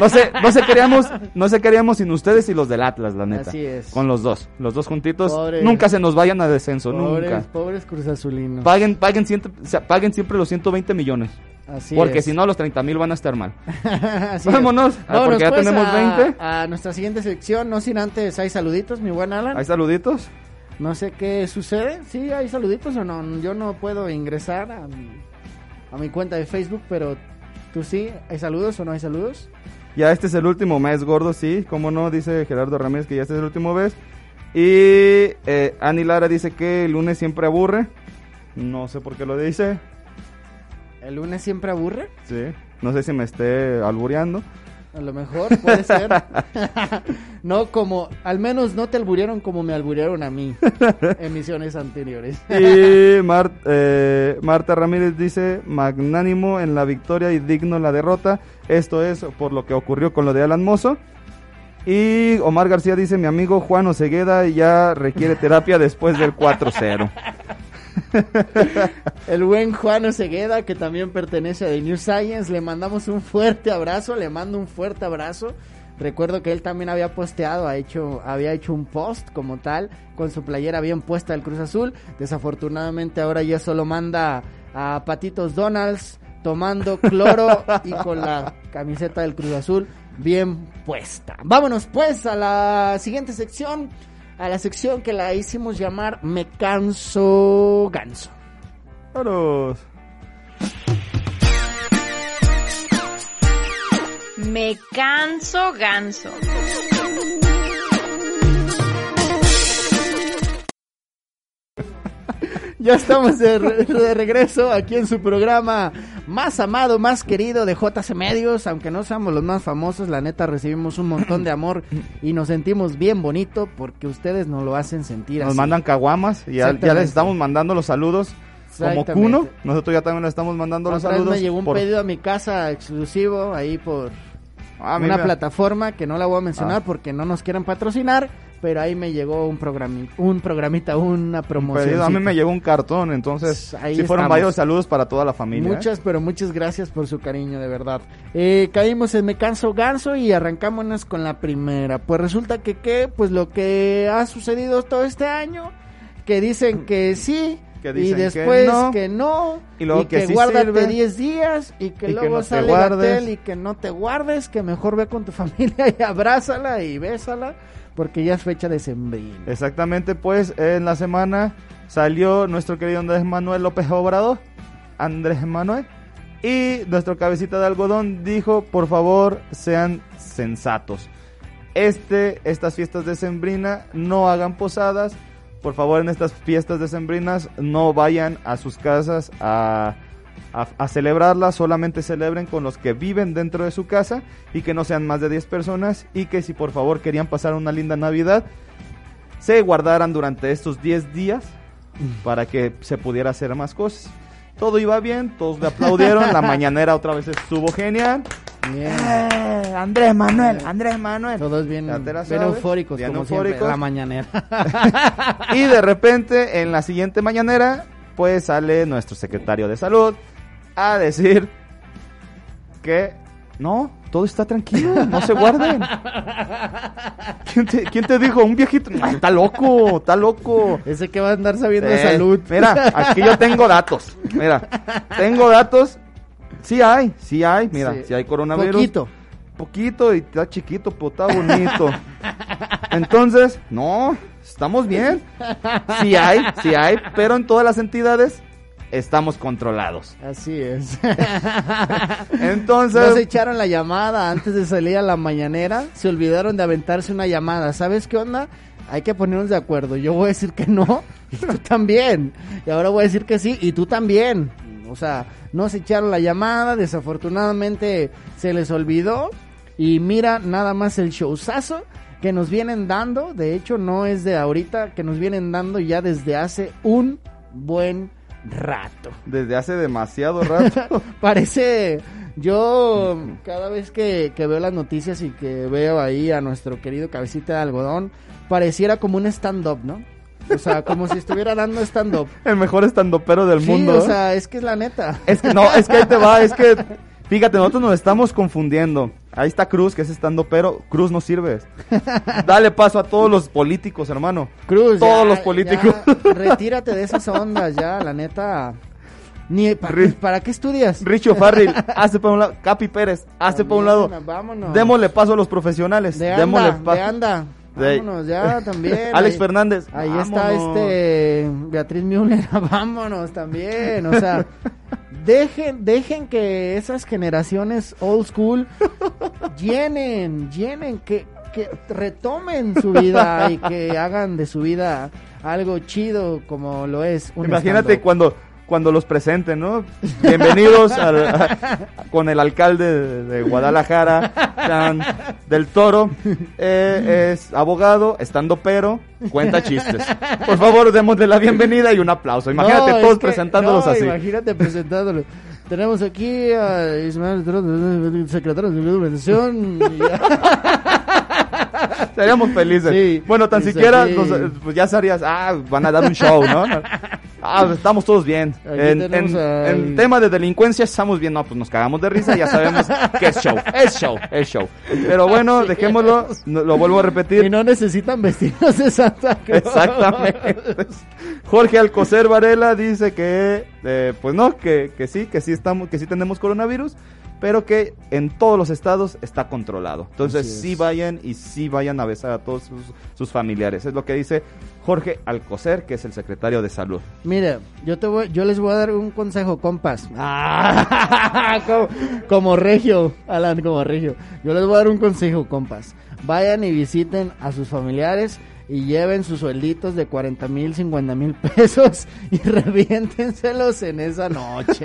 No sé, no se queríamos, no se queríamos sin ustedes y los del Atlas, la neta. Así es. Con los dos, los dos juntitos. Pobres. Nunca se nos vayan a descenso, pobres, nunca. pobres Cruz Azulinos. Paguen, paguen siempre, paguen siempre los 120 millones. Así porque si no, los 30 mil van a estar mal. [LAUGHS] Así es. Vámonos, ah, Vámonos, porque ya pues, tenemos a- 20. A nuestra siguiente sección, no sin antes, hay saluditos, mi buen Alan. Hay saluditos. No sé qué sucede. Sí, hay saluditos o no. Yo no puedo ingresar a mi, a mi cuenta de Facebook, pero tú sí. ¿Hay saludos o no hay saludos? Ya este es el último mes, gordo, sí. Como no, dice Gerardo Ramírez que ya este es el último mes. Y eh, Ani Lara dice que el lunes siempre aburre. No sé por qué lo dice. ¿El lunes siempre aburre? Sí. No sé si me esté albureando. A lo mejor puede ser. [LAUGHS] [LAUGHS] no como, al menos no te alburearon como me alburearon a mí. [LAUGHS] emisiones anteriores. Y Mar- eh, Marta Ramírez dice, magnánimo en la victoria y digno en la derrota. Esto es por lo que ocurrió con lo de Alan Mozo. Y Omar García dice, mi amigo Juan Osegueda ya requiere terapia después del 4-0. [LAUGHS] El buen Juan Osegueda, que también pertenece a The New Science, le mandamos un fuerte abrazo, le mando un fuerte abrazo. Recuerdo que él también había posteado, ha hecho, había hecho un post como tal, con su playera bien puesta del Cruz Azul. Desafortunadamente ahora ya solo manda a Patitos Donalds tomando cloro [LAUGHS] y con la camiseta del Cruz Azul bien puesta. Vámonos pues a la siguiente sección, a la sección que la hicimos llamar Me canso ganso. Vámonos. Me canso ganso. Ya estamos de, re- de regreso aquí en su programa más amado, más querido de JC Medios. Aunque no seamos los más famosos, la neta recibimos un montón de amor y nos sentimos bien bonito porque ustedes nos lo hacen sentir Nos así. mandan caguamas y ya, ya les estamos mandando los saludos. Como. Cuno, nosotros ya también le estamos mandando los Otra vez saludos. me llegó un por- pedido a mi casa exclusivo ahí por Ah, una mira. plataforma que no la voy a mencionar Ah. porque no nos quieren patrocinar, pero ahí me llegó un programita, un programita, una promoción. A mí me llegó un cartón, entonces Ahí sí fueron estamos. varios saludos para toda la familia. ¿eh? Muchas, pero muchas gracias por su cariño, de verdad. Eh, caímos en Me Canso Ganso y arrancámonos con la primera. Pues resulta que, ¿qué? Pues lo que ha sucedido todo este año, que dicen que sí, Que y que después no, que no, y luego que sí guárdate sirve, 10 días, y que y que luego no sale guardes. Gatel y que no te guardes, que mejor ve con tu [LAUGHS] familia y abrázala y bésala, porque ya es fecha de sembrino. Exactamente, pues en la semana salió nuestro querido Andrés Manuel López Obrador, Andrés Manuel, y nuestro cabecita de algodón dijo, por favor, sean sensatos. Este, estas fiestas de Sembrina no hagan posadas, por favor en estas fiestas de Sembrinas no vayan a sus casas a, a, a celebrarlas, solamente celebren con los que viven dentro de su casa y que no sean más de 10 personas y que si por favor querían pasar una linda Navidad, se guardaran durante estos 10 días para que se pudiera hacer más cosas. Todo iba bien, todos le aplaudieron, la [LAUGHS] mañanera otra vez estuvo genial. Bien. Eh, Andrés Manuel, Andrés Manuel. Todos bien, bien sabes, eufóricos, bien como siempre, eufóricos. la mañanera. [LAUGHS] Y de repente, en la siguiente mañanera, pues sale nuestro secretario de salud a decir que no, todo está tranquilo, no se guarden. ¿Quién te, quién te dijo? Un viejito. Está loco, está loco. Ese que va a andar sabiendo de Eh, salud. Mira, aquí yo tengo datos. Mira, tengo datos. Sí hay, sí hay. Mira, Sí. sí, hay coronavirus. Poquito. Poquito y está chiquito, pero está bonito. Entonces, no, estamos bien. Sí hay, sí hay, pero en todas las entidades estamos controlados. Así es. [LAUGHS] Entonces, No se echaron la llamada antes de salir a la mañanera. Se olvidaron de aventarse una llamada. ¿Sabes qué onda? Hay que ponernos de acuerdo. Yo voy a decir que no y tú también. Y ahora voy a decir que sí y tú también. O sea, no se echaron la llamada. Desafortunadamente se les olvidó. Y mira nada más el showzazo que nos vienen dando. De hecho, no es de ahorita, que nos vienen dando ya desde hace un buen rato. desde hace demasiado rato. [LAUGHS] Parece, yo cada vez que, que veo las noticias y que veo ahí a nuestro querido cabecita de algodón, pareciera como un stand-up, ¿no? O sea, como si estuviera dando stand-up. [LAUGHS] El mejor estandopero del Sí, mundo. o sea, es que es la neta. Es que no, es que ahí te va, es que fíjate, nosotros nos estamos confundiendo. Ahí está Cruz, que es estando, pero Cruz no sirve. [LAUGHS] Dale paso a todos los políticos, hermano. Cruz, Todos ya, los políticos. ya, retírate de esas ondas ya, la neta. Ni pa- Ri- ¿Para qué estudias? Richo Farrell, [LAUGHS] hace para un lado. Capi Pérez, hace para un lado. Vámonos. Démosle paso a los profesionales. De Démosle anda, pa- de anda. Vámonos ya [LAUGHS] también. Alex ahí- Fernández. Ahí está este Beatriz Müller, vámonos también, o sea, dejen, dejen que esas generaciones old school [LAUGHS] llenen, llenen, que, que retomen su vida y que hagan de su vida algo chido como lo es un Imagínate cuando cuando los presenten, ¿no? Bienvenidos al- a- con el alcalde de, de Guadalajara, Tan del Toro, eh, es abogado, estando pero, cuenta chistes. Por favor, démosle la bienvenida y un aplauso. Imagínate No, todos que- presentándolos no, así. Imagínate presentándolos. Tenemos aquí a Ismael, secretario de Organización. [LAUGHS] Seríamos felices. Sí, bueno, tan siquiera sí. pues ya sabrías, ah, van a dar un show, ¿no? [LAUGHS] Ah, estamos todos bien. En, en- al- en tema de delincuencia estamos bien. No, pues nos cagamos de risa, ya sabemos que es show, es show, es show. Pero bueno, dejémoslo, lo vuelvo a repetir. Y no necesitan vestirnos de Santa Claus. Exactamente. Jorge Alcocer Varela dice que, eh, pues no, que, que sí, que sí estamos, que sí tenemos coronavirus, pero que en todos los estados está controlado. Entonces sí vayan y sí vayan a besar a todos sus, sus familiares. Es lo que dice Jorge Alcocer, que es el secretario de salud. Mira, yo te voy, yo les voy a dar un consejo, compas. [LAUGHS] Ah, como, como regio, Alan, como regio. Yo les voy a dar un consejo, compas. Vayan y visiten a sus familiares y lleven sus suelditos de 40 mil, 50 mil pesos y [LAUGHS] reviéntenselos en esa noche.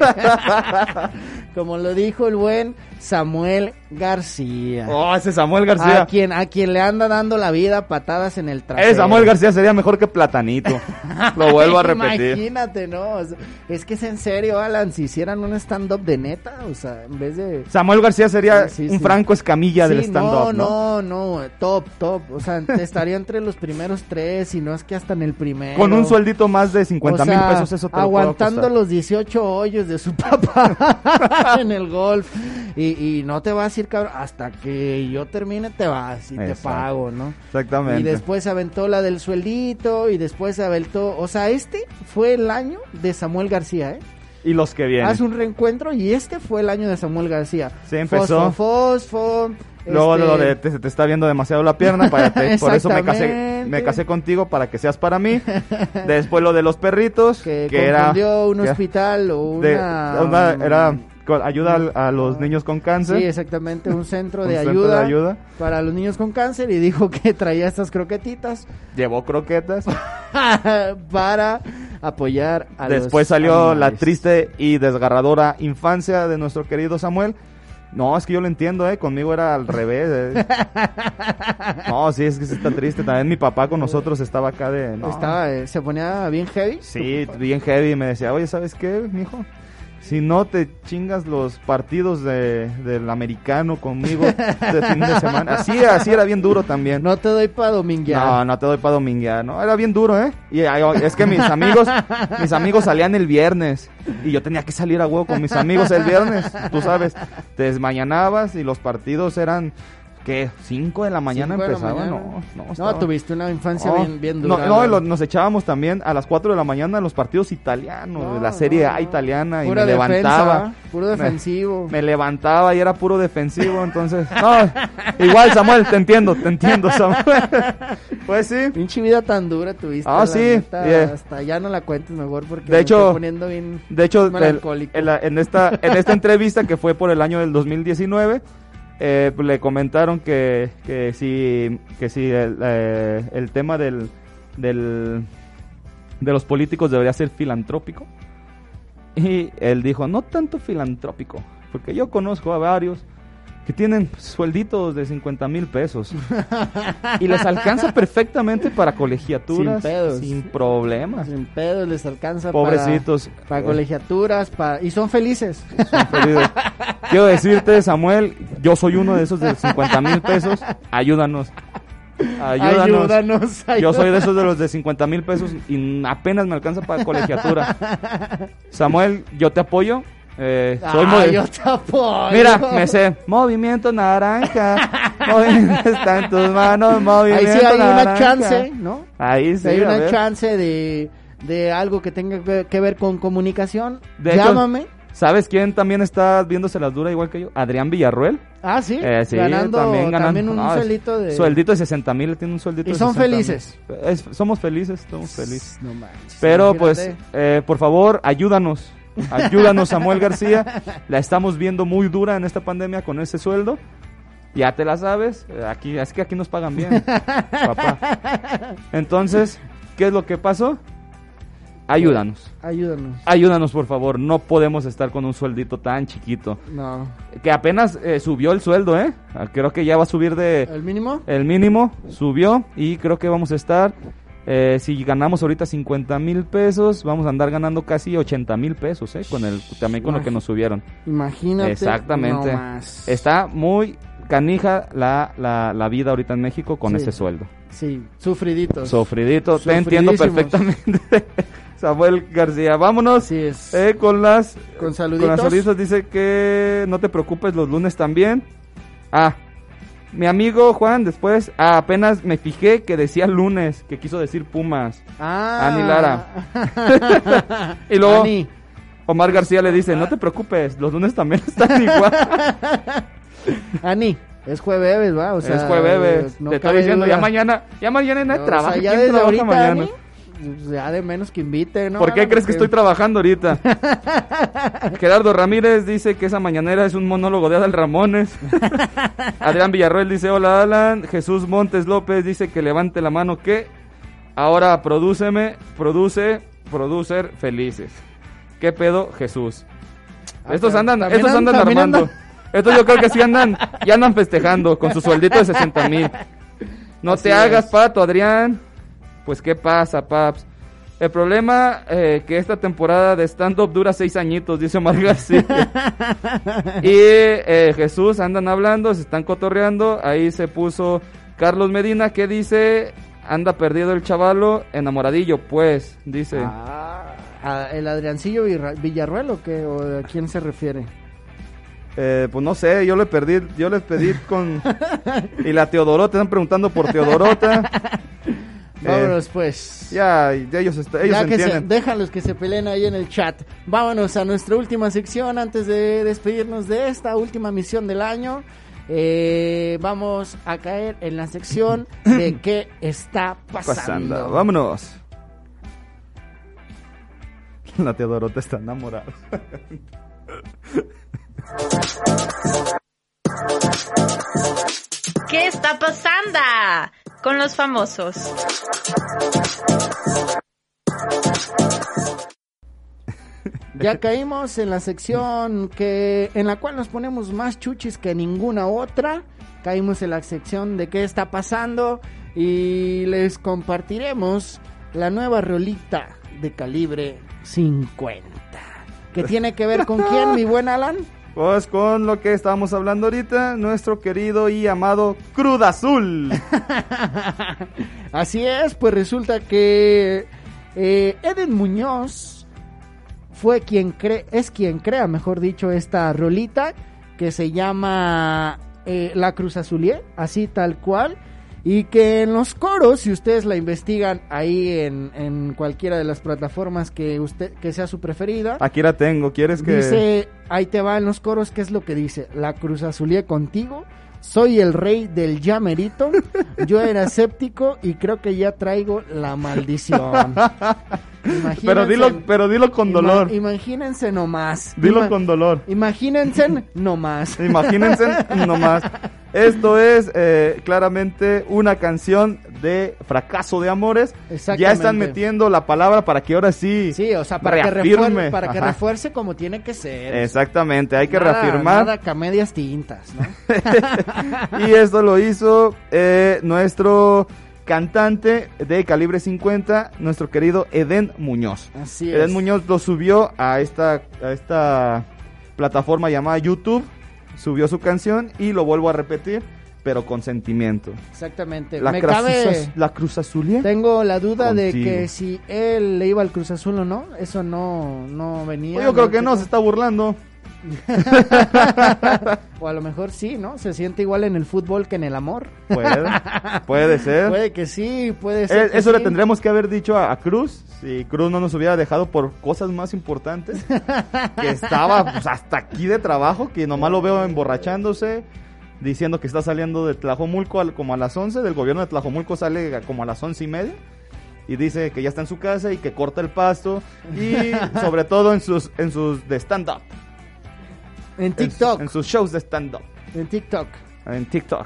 [LAUGHS] como lo dijo el buen Samuel García. Oh, ese Samuel García. A quien, a quien le anda dando la vida patadas en el trasero. Eh, Samuel García sería mejor que Platanito. [LAUGHS] Lo vuelvo a repetir. Imagínate, ¿no? O sea, es que es en serio, Alan, si hicieran un stand-up de neta, o sea, en vez de... Samuel García sería Sí, sí, un sí. Franco Escamilla del stand-up, no, ¿no? no, no, top, top. O sea, estaría entre los primeros tres y no es que hasta en el primero. Con un sueldito más de 50 O mil pesos, eso te lo puedo Aguantando los 18 hoyos de su [LAUGHS] papá en el golf. Y, y no te vas a ir, cabrón, hasta que yo termine te vas y te pago, ¿no? Exactamente. Y después se aventó la del sueldito y después se aventó, o sea, este fue el año de Samuel García, ¿eh? Y los que vienen. Haz un reencuentro y este fue el año de Samuel García. Sí, empezó. Fosfo, fosfo, Luego este, lo de te, te está viendo demasiado la pierna, para [LAUGHS] te- por eso me casé, me casé contigo para que seas para mí. [LAUGHS] Después lo de los perritos, que, que, era un que- hospital o de- una, una- era ayuda a, los niños con cáncer. Sí, exactamente, un centro, Un de, centro ayuda de ayuda. para los niños con cáncer y dijo que [LAUGHS] traía estas croquetitas Llevó croquetas. [LAUGHS] para apoyar a los Después salió la triste y desgarradora infancia de nuestro querido Samuel. No, es que yo lo entiendo, ¿eh? Conmigo era al revés. eh. [LAUGHS] No, sí, es que sí está triste. También mi papá con nosotros estaba acá de... no. Estaba, eh, se ponía bien heavy. Sí, bien heavy. y Me decía, oye, ¿sabes qué, mijo? Si no te chingas los partidos de, del americano conmigo de fin de semana. Así, así era bien duro también. No te doy para dominguear. No, no te doy para dominguear, no, era bien duro, ¿eh? Y es que mis amigos, mis amigos salían el viernes y yo tenía que salir a huevo con mis amigos el viernes, tú sabes, te desmañanabas y los partidos eran, ¿qué? ¿Cinco de la mañana de la mañana. No, no, No, tuviste una infancia bien, dura. no, y ¿no? lo- nos echábamos también a las 4 de la mañana los partidos italianos, No, la Serie A italiana y me defensa, levantaba. puro defensivo. Me levantaba y era puro defensivo, entonces, no, igual Samuel, te entiendo, te entiendo Samuel. [LAUGHS] Pues sí, Pinche vida tan dura tuviste. Ah, sí, neta, yeah. Hasta ya no la cuentes mejor porque De me hecho- estoy poniendo bien. De hecho, el- en, la- en esta, en esta entrevista que fue por el año del 2019, eh, le comentaron que, que si, que si el, eh, el tema del, del, de los políticos debería ser filantrópico. Y él dijo, no tanto filantrópico, porque yo conozco a varios que tienen suelditos de 50 mil pesos y les alcanza perfectamente para colegiaturas Sin pedos. sin problemas. Sin pedos les alcanza Pobrecitos. para, para colegiaturas para, y son felices. son felices. Quiero decirte, Samuel, yo soy uno de esos de 50 mil pesos. Ayúdanos. Ayúdanos. Ayúdanos. Yo soy de ayúdanos. esos de los de 50 mil pesos y apenas me alcanza para colegiatura. Samuel, yo te apoyo. Eh, soy Ah, yo te apoyo. Mira, me sé. Movimiento naranja. [LAUGHS] Movimiento está en tus manos. Movimiento Ahí sí hay una chance, ¿no? Ahí sí. hay una ver. chance de, de algo que tenga que- que ver con comunicación. De hecho, Llámame. ¿Sabes quién también está viéndose las duras igual que yo? Adrián Villarruel. Ah, sí. Eh, sí, ganando también ganando. un No, es- sueldito de. Sueldito de 60 mil, tiene un sueldito Y de son 60,000. felices. Es- somos felices, somos felices. No manches. Pero pues, eh, por favor, ayúdanos. Ayúdanos, Samuel García. La estamos viendo muy dura en esta pandemia con ese sueldo. Ya te la sabes. Aquí, es que aquí nos pagan bien, [LAUGHS] papá. Entonces, ¿qué es lo que pasó? Ayúdanos. Ayúdanos. Ayúdanos, por favor. No podemos estar con un sueldito tan chiquito. No. Que apenas eh, subió el sueldo, ¿eh? Ah, Creo que ya va a subir de... ¿El mínimo? El mínimo subió y creo que vamos a estar, eh, si ganamos ahorita 50 mil pesos, vamos a andar ganando casi 80 mil pesos, ¿eh? Con el, también con lo que nos subieron. Imagínate. Exactamente. no más. Está muy canija la, la, la vida ahorita en México con Sí. ese sueldo. Sí, sufriditos. Sofridito, te entiendo perfectamente. [LAUGHS] Samuel García. Vámonos Así es. eh, con las Con con saluditos. las saluditos. Dice que no te preocupes los lunes también. Ah, mi amigo Juan después ah, apenas me fijé que decía lunes, que quiso decir Pumas. Ah. Ani Lara. [LAUGHS] Y luego Ani. Omar García le dice, no te preocupes, los lunes también [LAUGHS] están igual. [LAUGHS] Ani, es jueves, ¿va? O sea, es jueves. no te estoy diciendo, ya mañana, ya mañana no hay O trabajo. sea, ya ¿Quién desde ahorita, mañana? Ani, pues, ya de menos que invite, ¿no? ¿Por qué crees que estoy trabajando ahorita? [LAUGHS] Gerardo Ramírez dice que esa mañanera es un monólogo de Adal Ramones. [LAUGHS] Adrián Villarroel dice, hola Alan. Jesús Montes López dice que levante la mano que ahora prodúceme, produce, producer felices. ¿Qué pedo, Jesús? Ah, Estos andan, estos an- andan armando. andan- Estos yo creo que sí andan, ya andan festejando con su sueldito de 60 mil. No Así te hagas, es. pato, Adrián. Pues, ¿qué pasa, paps? El problema eh, que esta temporada de stand-up dura seis añitos, dice Omar García. [LAUGHS] y eh, Jesús andan hablando, se están cotorreando. Ahí se puso Carlos Medina que dice, anda perdido el chavalo, enamoradillo, pues, dice. Ah, ah, ¿El Adriancillo Villarruel o qué? ¿O a quién se refiere? Eh, pues no sé, yo le perdí, yo les pedí con... y la Teodorota, están preguntando por Teodorota. [LAUGHS] Vámonos pues. Ya, ya ellos, est- ellos Ya que se, déjalos que se peleen ahí en el chat. Vámonos a nuestra última sección antes de despedirnos de esta última misión del año. Eh, vamos a caer en la sección de [CLEARS THROAT] qué está pasando. Pasando. Vámonos. La Teodorota está enamorada. ¿Qué está pasando con los famosos? Ya caímos en la sección que en la cual nos ponemos más chuchis que ninguna otra. Caímos en la sección de qué está pasando y les compartiremos la nueva rolita de calibre 50. ¿Que tiene que ver con quién, mi buen Alan? Pues con lo que estábamos hablando ahorita, nuestro querido y amado Cruz Azul. [LAUGHS] Así es, pues resulta que eh, Eden Muñoz fue quien cree, es quien crea, mejor dicho, esta rolita que se llama eh, La Cruz Azulié, así tal cual. Y que en los coros, si ustedes la investigan ahí en, en cualquiera de las plataformas que usted que sea su preferida, Aquí la tengo, ¿quieres que...? Dice, ahí te va en los coros, ¿qué es lo que dice? La Cruz Azulié contigo, soy el rey del llamerito, [LAUGHS] yo era escéptico y creo que ya traigo la maldición. Imagínense- [LAUGHS] Pero dilo, pero dilo con ima- dolor. imagínense nomás. Dilo Ima- con dolor. Imagínense nomás. Imagínense nomás. [LAUGHS] Esto es eh, claramente una canción de fracaso de amores. Ya Exactamente. están metiendo la palabra para que ahora sí. Sí, o sea, para, que, refuerce, para que Ajá. refuerce como tiene que ser. Exactamente, hay que Nada- reafirmar. Nada camedias tintas, ¿no? [LAUGHS] y esto lo hizo eh, nuestro cantante de calibre 50, nuestro querido Eden Muñoz. Así es. Eden Muñoz lo subió a esta, a esta plataforma llamada YouTube, subió su canción y lo vuelvo a repetir, pero con sentimiento. Exactamente. La, Me Cruz cabe... Azul- la Cruz Azulia. Tengo la duda de Contigo. que si él le iba al Cruz Azul o no, eso no, no venía. Pues yo creo que no, se está burlando. [LAUGHS] O a lo mejor sí, ¿no? Se siente igual en el fútbol que en el amor. Puede, puede ser. Puede que sí, puede ser. Eh, que eso le tendremos que haber dicho a, a Cruz si Cruz no nos hubiera dejado por cosas más importantes. que estaba pues, hasta aquí de trabajo, que nomás lo veo emborrachándose, diciendo que está saliendo de Tlajomulco al- como a las 11. Del gobierno de Tlajomulco sale como a las once y media. Y dice que ya está en su casa y que corta el pasto. Y [LAUGHS] sobre todo en sus, en sus de stand-up. En En, TikTok. en sus shows de stand-up. En TikTok. En TikTok.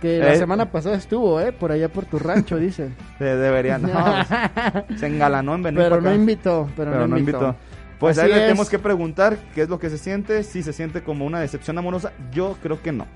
Que la Eh. semana pasada estuvo, ¿eh? Por allá por tu rancho, dice. [LAUGHS] De- deberían. no, se engalanó en venir pero no acá. invitó. Pero, pero no invitó. Pues Así ahí le tenemos que preguntar qué es lo que se siente, si se siente como una decepción amorosa. Yo creo que no.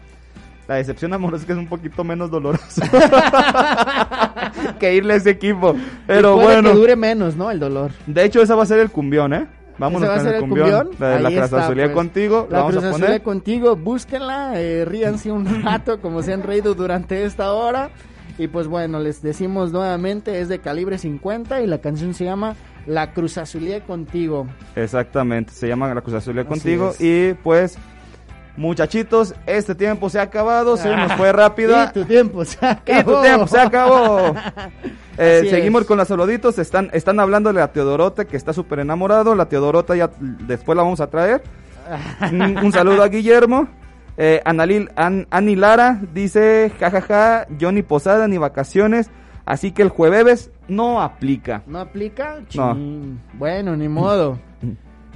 La decepción amorosa es que es un poquito menos doloroso [LAUGHS] que irle a ese equipo. Pero Y puede bueno, que dure menos, ¿no? El dolor. de hecho esa va a ser el cumbión, ¿eh? Vámonos ¿Ese va a con ser el cumbión. cumbión? La de la Cruz está, Azulía pues. contigo. La, La vamos Cruz a Azulía poner. contigo, búsquenla, eh, ríanse un [LAUGHS] rato como se han reído durante esta hora. Y pues bueno, les decimos nuevamente, es de calibre 50 y la canción se llama La Cruz Azulía contigo. Exactamente, se llama La Cruz Azul Así contigo. Y pues, muchachitos, este tiempo se ha acabado, se nos fue rápida. Y tu tiempo se acabó. Y tu tiempo se acabó. [LAUGHS] Eh, seguimos es. con los saluditos. Están, están hablándole a Teodorota que está súper enamorado. La Teodorota ya después la vamos a traer. un, un saludo a Guillermo. Eh, Analil, An- Ani Lara dice: jajaja, yo ni posada ni vacaciones. Así que el jueves no aplica. ¿No aplica? No. Bueno, ni modo.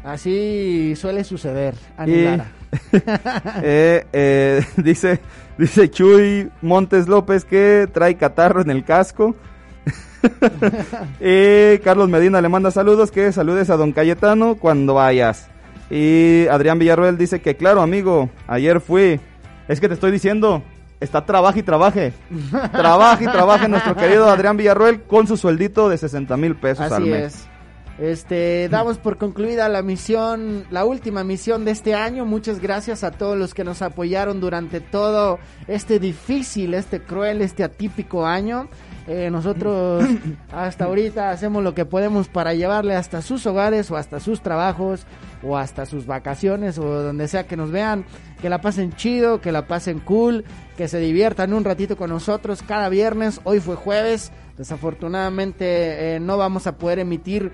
Así suele suceder. Anilara. [LAUGHS] Eh, eh, dice, dice Chuy Montes López que trae catarro en el casco. [LAUGHS] y Carlos Medina le manda saludos, que saludes a don Cayetano cuando vayas. Y Adrián Villarroel dice que claro amigo, ayer fui. Es que te estoy diciendo, está trabaje y trabaje. [LAUGHS] Trabaje y trabaje nuestro querido Adrián Villarroel con su sueldito de 60 mil pesos al mes. es. Este, damos por concluida la misión, la última misión de este año. Muchas gracias a todos los que nos apoyaron durante todo este difícil, este cruel, este atípico año. Eh, nosotros [COUGHS] hasta ahorita hacemos lo que podemos para llevarle hasta sus hogares o hasta sus trabajos o hasta sus vacaciones o donde sea que nos vean, que la pasen chido, que la pasen cool, que se diviertan un ratito con nosotros cada viernes. Hoy fue jueves, desafortunadamente eh, no vamos a poder emitir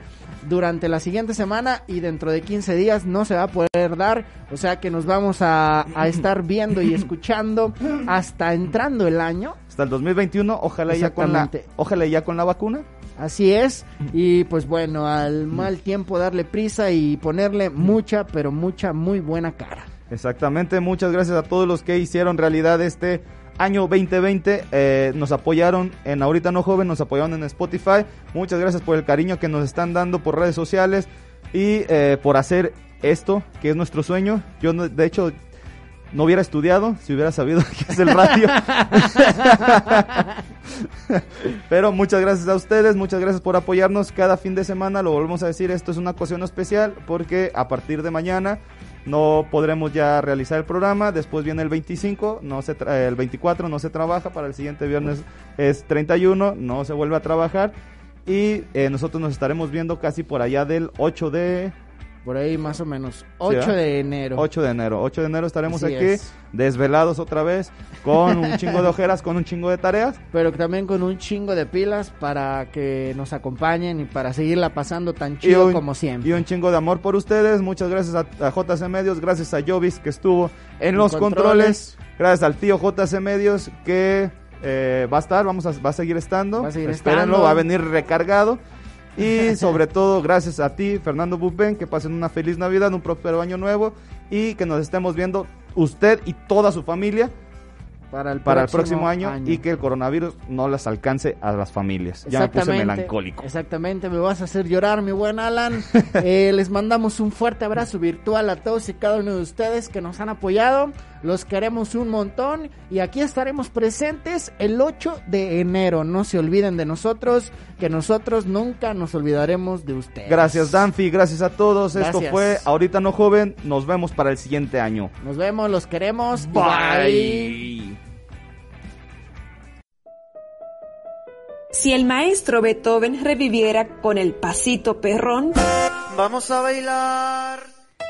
durante la siguiente semana y dentro de 15 días no se va a poder dar, o sea que nos vamos a, a estar viendo y escuchando hasta entrando el año. Hasta el 2021, ojalá ya con la, ojalá ya con la vacuna. Así es, y pues bueno, al mal tiempo darle prisa y ponerle mucha, pero mucha, muy buena cara. Exactamente, muchas gracias a todos los que hicieron realidad este año 2020. eh, nos apoyaron en Ahorita No Joven, nos apoyaron en Spotify. Muchas gracias por el cariño que nos están dando por redes sociales y eh, por hacer esto, que es nuestro sueño. Yo, de hecho, no hubiera estudiado si hubiera sabido [LAUGHS] que es el radio. [LAUGHS] Pero muchas gracias a ustedes, muchas gracias por apoyarnos cada fin de semana. Lo volvemos a decir, esto es una ocasión especial porque a partir de mañana no podremos ya realizar el programa. Después viene el 25, no se tra- el 24 no se trabaja. Para el siguiente viernes es 31, no se vuelve a trabajar. Y eh, nosotros nos estaremos viendo casi por allá del 8 de Por ahí más o menos, 8 ¿verdad? de enero. 8 de enero. 8 de enero estaremos Así aquí es. desvelados otra vez con un chingo de ojeras, con un chingo de tareas. [LAUGHS] pero también con un chingo de pilas para que nos acompañen y para seguirla pasando tan chido un- como siempre. Y un chingo de amor por ustedes. Muchas gracias a, a JC Medios, gracias a Jovis que estuvo en En los controles. controles. Gracias al tío JC Medios que eh, va a estar, vamos a, va a seguir estando. Va a seguir Espérenlo, estando. va a venir recargado. Y sobre todo, gracias a ti, Fernando Bupen, que pasen una feliz Navidad, un próspero año nuevo y que nos estemos viendo usted y toda su familia para el, para el próximo año, y que el coronavirus no las alcance a las familias. Ya me puse melancólico. Exactamente, me vas a hacer llorar, mi buen Alan. [LAUGHS] Eh, les mandamos un fuerte abrazo virtual a todos y cada uno de ustedes que nos han apoyado. Los queremos un montón y aquí estaremos presentes el 8 de enero. No se olviden de nosotros, que nosotros nunca nos olvidaremos de ustedes. Gracias Danfi, gracias a todos. Esto fue Ahorita No Joven. Nos vemos para el siguiente año. Nos vemos, los queremos. y Bye. Si el maestro Beethoven reviviera con el pasito perrón, Vamos a bailar.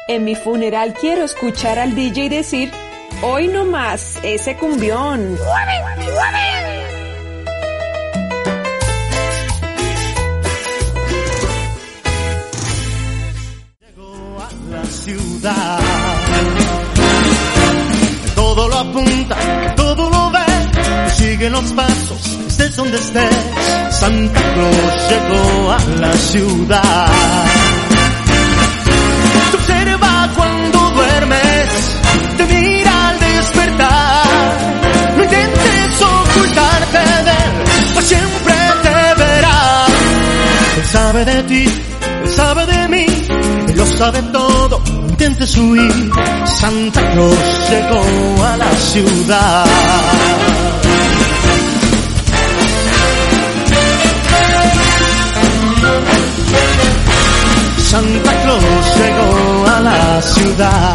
en mi funeral quiero escuchar al DJ decir, hoy no más ese cumbión. Llegó a la ciudad. Todo lo apunta, todo lo ve. Sigue los pasos, estés donde estés. Santa Claus llegó a la ciudad. De ti, él sabe de mí, él lo sabe todo, intentes huir. Santa Claus llegó a la ciudad. Santa Claus llegó a la ciudad.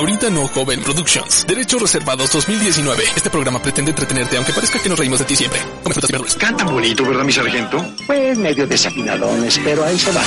Ahorita no, joven Productions. Derechos reservados 2019. Este programa pretende entretenerte, aunque parezca que nos reímos de ti siempre. Come frutas y. Cantan bonito, ¿verdad, mi sargento? Pues medio desafinadones, pero ahí se va.